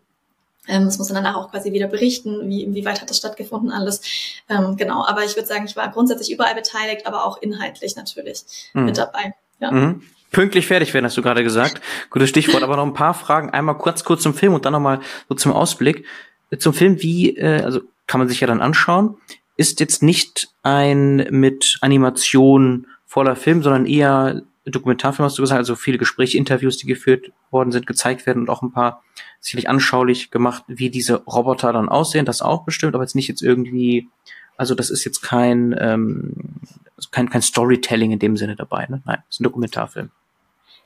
Ähm, das muss man danach auch quasi wieder berichten, wie, inwieweit hat das stattgefunden alles. Ähm, genau, aber ich würde sagen, ich war grundsätzlich überall beteiligt, aber auch inhaltlich natürlich mhm. mit dabei. Ja. Mhm. Pünktlich fertig werden, hast du gerade gesagt. Gutes Stichwort, aber noch ein paar Fragen. Einmal kurz, kurz zum Film und dann nochmal so zum Ausblick. Zum Film, wie, äh, also kann man sich ja dann anschauen, ist jetzt nicht ein mit Animation voller Film, sondern eher Dokumentarfilm, hast du gesagt, also viele Gespräche, Interviews, die geführt worden sind, gezeigt werden und auch ein paar sicherlich anschaulich gemacht, wie diese Roboter dann aussehen, das auch bestimmt, aber jetzt nicht jetzt irgendwie, also das ist jetzt kein, ähm, kein, kein Storytelling in dem Sinne dabei, ne? Nein, es ist ein Dokumentarfilm.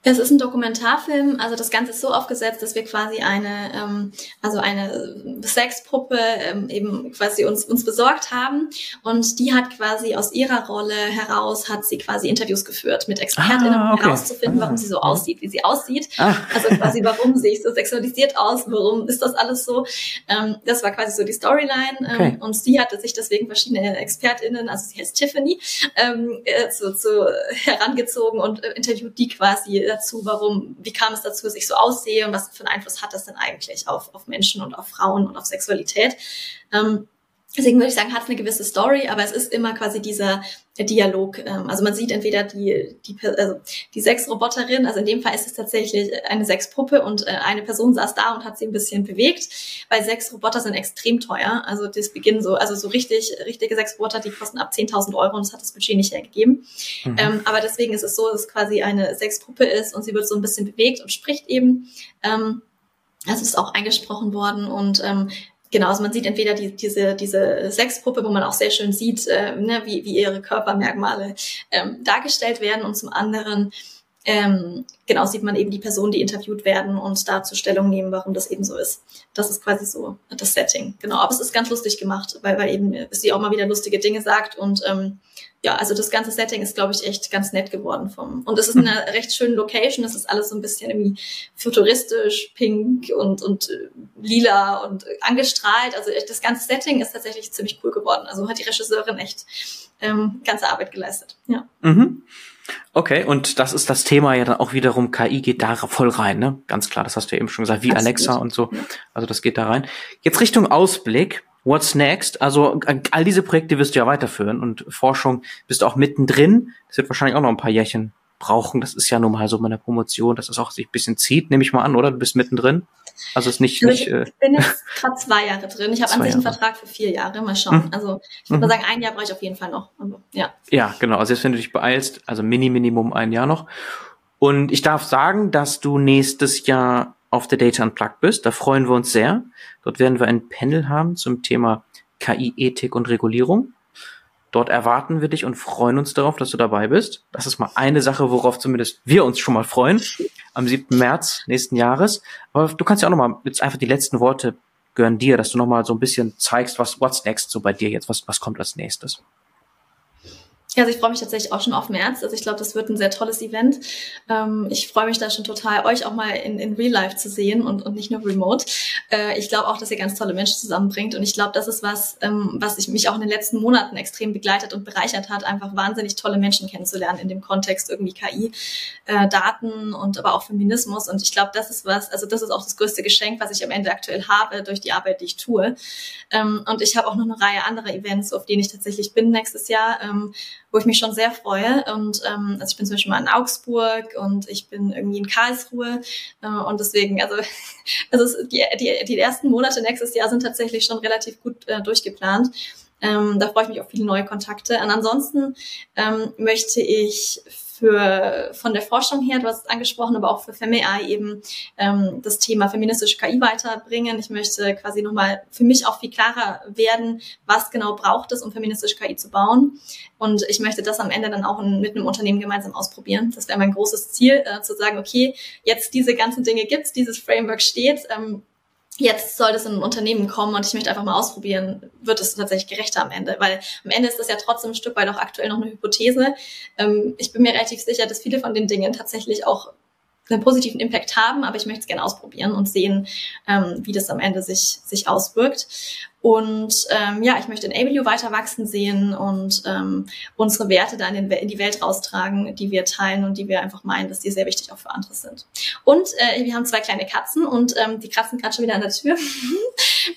Es ist ein Dokumentarfilm, also das Ganze ist so aufgesetzt, dass wir quasi eine, ähm, also eine Sexpuppe ähm, eben quasi uns uns besorgt haben und die hat quasi aus ihrer Rolle heraus hat sie quasi Interviews geführt mit Expertinnen, ah, okay. um herauszufinden, warum sie so ah. aussieht, wie sie aussieht. Ah. Also quasi warum sehe ich so sexualisiert aus, warum ist das alles so? Ähm, das war quasi so die Storyline ähm, okay. und sie hatte sich deswegen verschiedene Expertinnen, also sie heißt Tiffany, ähm, äh, zu, zu herangezogen und äh, interviewt die quasi dazu, warum, wie kam es dazu, dass ich so aussehe und was für einen Einfluss hat das denn eigentlich auf, auf Menschen und auf Frauen und auf Sexualität. Ähm, Deswegen würde ich sagen, hat es eine gewisse Story, aber es ist immer quasi dieser Dialog. Ähm, also man sieht entweder die, die, also die Sexroboterin, also in dem Fall ist es tatsächlich eine Sexpuppe und äh, eine Person saß da und hat sie ein bisschen bewegt, weil Sexroboter sind extrem teuer. Also das beginnen so, also so richtig, richtige Sexroboter, die kosten ab 10.000 Euro und das hat das Budget nicht hergegeben. Mhm. Ähm, aber deswegen ist es so, dass es quasi eine Sexpuppe ist und sie wird so ein bisschen bewegt und spricht eben. Ähm, also ist auch eingesprochen worden und ähm, Genau, also man sieht entweder die, diese, diese Sexpuppe, wo man auch sehr schön sieht, äh, ne, wie, wie ihre Körpermerkmale ähm, dargestellt werden und zum anderen ähm, genau sieht man eben die Personen, die interviewt werden und dazu Stellung nehmen, warum das eben so ist. Das ist quasi so das Setting. Genau, aber es ist ganz lustig gemacht, weil, weil eben sie auch mal wieder lustige Dinge sagt und ähm, ja, also das ganze Setting ist, glaube ich, echt ganz nett geworden vom. Und es ist eine recht schöne Location. Es ist alles so ein bisschen irgendwie futuristisch, pink und, und äh, lila und angestrahlt. Also das ganze Setting ist tatsächlich ziemlich cool geworden. Also hat die Regisseurin echt ähm, ganze Arbeit geleistet. Ja. Mhm. Okay, und das ist das Thema ja dann auch wiederum, KI geht da voll rein, ne? Ganz klar, das hast du ja eben schon gesagt, wie Absolut. Alexa und so. Also das geht da rein. Jetzt Richtung Ausblick. What's next? Also all diese Projekte wirst du ja weiterführen und Forschung bist du auch mittendrin. Das wird wahrscheinlich auch noch ein paar Jährchen brauchen. Das ist ja nun mal so meine Promotion, dass es auch sich ein bisschen zieht, nehme ich mal an, oder? Du bist mittendrin. Also es ist nicht. Also nicht ich äh, bin jetzt gerade zwei Jahre drin. Ich habe an sich einen Vertrag für vier Jahre. Mal schauen. Mhm. Also ich würde mhm. mal sagen, ein Jahr brauche ich auf jeden Fall noch. Also, ja. Ja, genau. Also jetzt, wenn du dich beeilst, also Mini Minimum ein Jahr noch. Und ich darf sagen, dass du nächstes Jahr auf der Data Unplugged bist. Da freuen wir uns sehr. Dort werden wir ein Panel haben zum Thema KI, Ethik und Regulierung. Dort erwarten wir dich und freuen uns darauf, dass du dabei bist. Das ist mal eine Sache, worauf zumindest wir uns schon mal freuen. Am 7. März nächsten Jahres. Aber du kannst ja auch noch mal jetzt einfach die letzten Worte gehören dir, dass du nochmal so ein bisschen zeigst, was what's next so bei dir jetzt, was, was kommt als nächstes. Ja, also ich freue mich tatsächlich auch schon auf März. Also ich glaube, das wird ein sehr tolles Event. Ähm, ich freue mich da schon total, euch auch mal in, in Real Life zu sehen und, und nicht nur remote. Äh, ich glaube auch, dass ihr ganz tolle Menschen zusammenbringt. Und ich glaube, das ist was, ähm, was ich mich auch in den letzten Monaten extrem begleitet und bereichert hat, einfach wahnsinnig tolle Menschen kennenzulernen in dem Kontext irgendwie KI, äh, Daten und aber auch Feminismus. Und ich glaube, das ist was, also das ist auch das größte Geschenk, was ich am Ende aktuell habe durch die Arbeit, die ich tue. Ähm, und ich habe auch noch eine Reihe anderer Events, auf denen ich tatsächlich bin nächstes Jahr ähm, wo ich mich schon sehr freue. Und ähm, also ich bin zum Beispiel mal in Augsburg und ich bin irgendwie in Karlsruhe. Äh, und deswegen, also, also die, die, die ersten Monate nächstes Jahr sind tatsächlich schon relativ gut äh, durchgeplant. Ähm, da freue ich mich auf viele neue Kontakte. Und ansonsten ähm, möchte ich für von der Forschung her, du hast es angesprochen, aber auch für FemAI eben ähm, das Thema feministische KI weiterbringen. Ich möchte quasi nochmal für mich auch viel klarer werden, was genau braucht es, um feministische KI zu bauen. Und ich möchte das am Ende dann auch in, mit einem Unternehmen gemeinsam ausprobieren. Das wäre mein großes Ziel, äh, zu sagen, okay, jetzt diese ganzen Dinge gibt's, dieses Framework steht. Ähm, jetzt soll das in ein Unternehmen kommen und ich möchte einfach mal ausprobieren, wird es tatsächlich gerechter am Ende? Weil am Ende ist das ja trotzdem ein Stück weit auch aktuell noch eine Hypothese. Ähm, ich bin mir relativ sicher, dass viele von den Dingen tatsächlich auch einen positiven Impact haben, aber ich möchte es gerne ausprobieren und sehen, ähm, wie das am Ende sich, sich auswirkt. Und ähm, ja, ich möchte in Abilio weiter wachsen sehen und ähm, unsere Werte da in, in die Welt raustragen, die wir teilen und die wir einfach meinen, dass die sehr wichtig auch für andere sind. Und äh, wir haben zwei kleine Katzen und ähm, die kratzen gerade schon wieder an der Tür.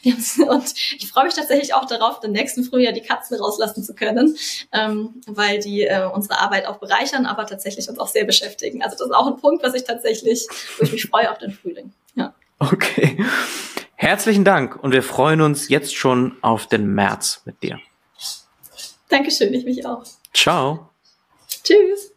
und ich freue mich tatsächlich auch darauf, den nächsten Frühjahr die Katzen rauslassen zu können, ähm, weil die äh, unsere Arbeit auch bereichern, aber tatsächlich uns auch sehr beschäftigen. Also das ist auch ein Punkt, was ich tatsächlich, wo ich mich freue auf den Frühling. Ja. Okay. Herzlichen Dank und wir freuen uns jetzt schon auf den März mit dir. Dankeschön, ich mich auch. Ciao. Tschüss.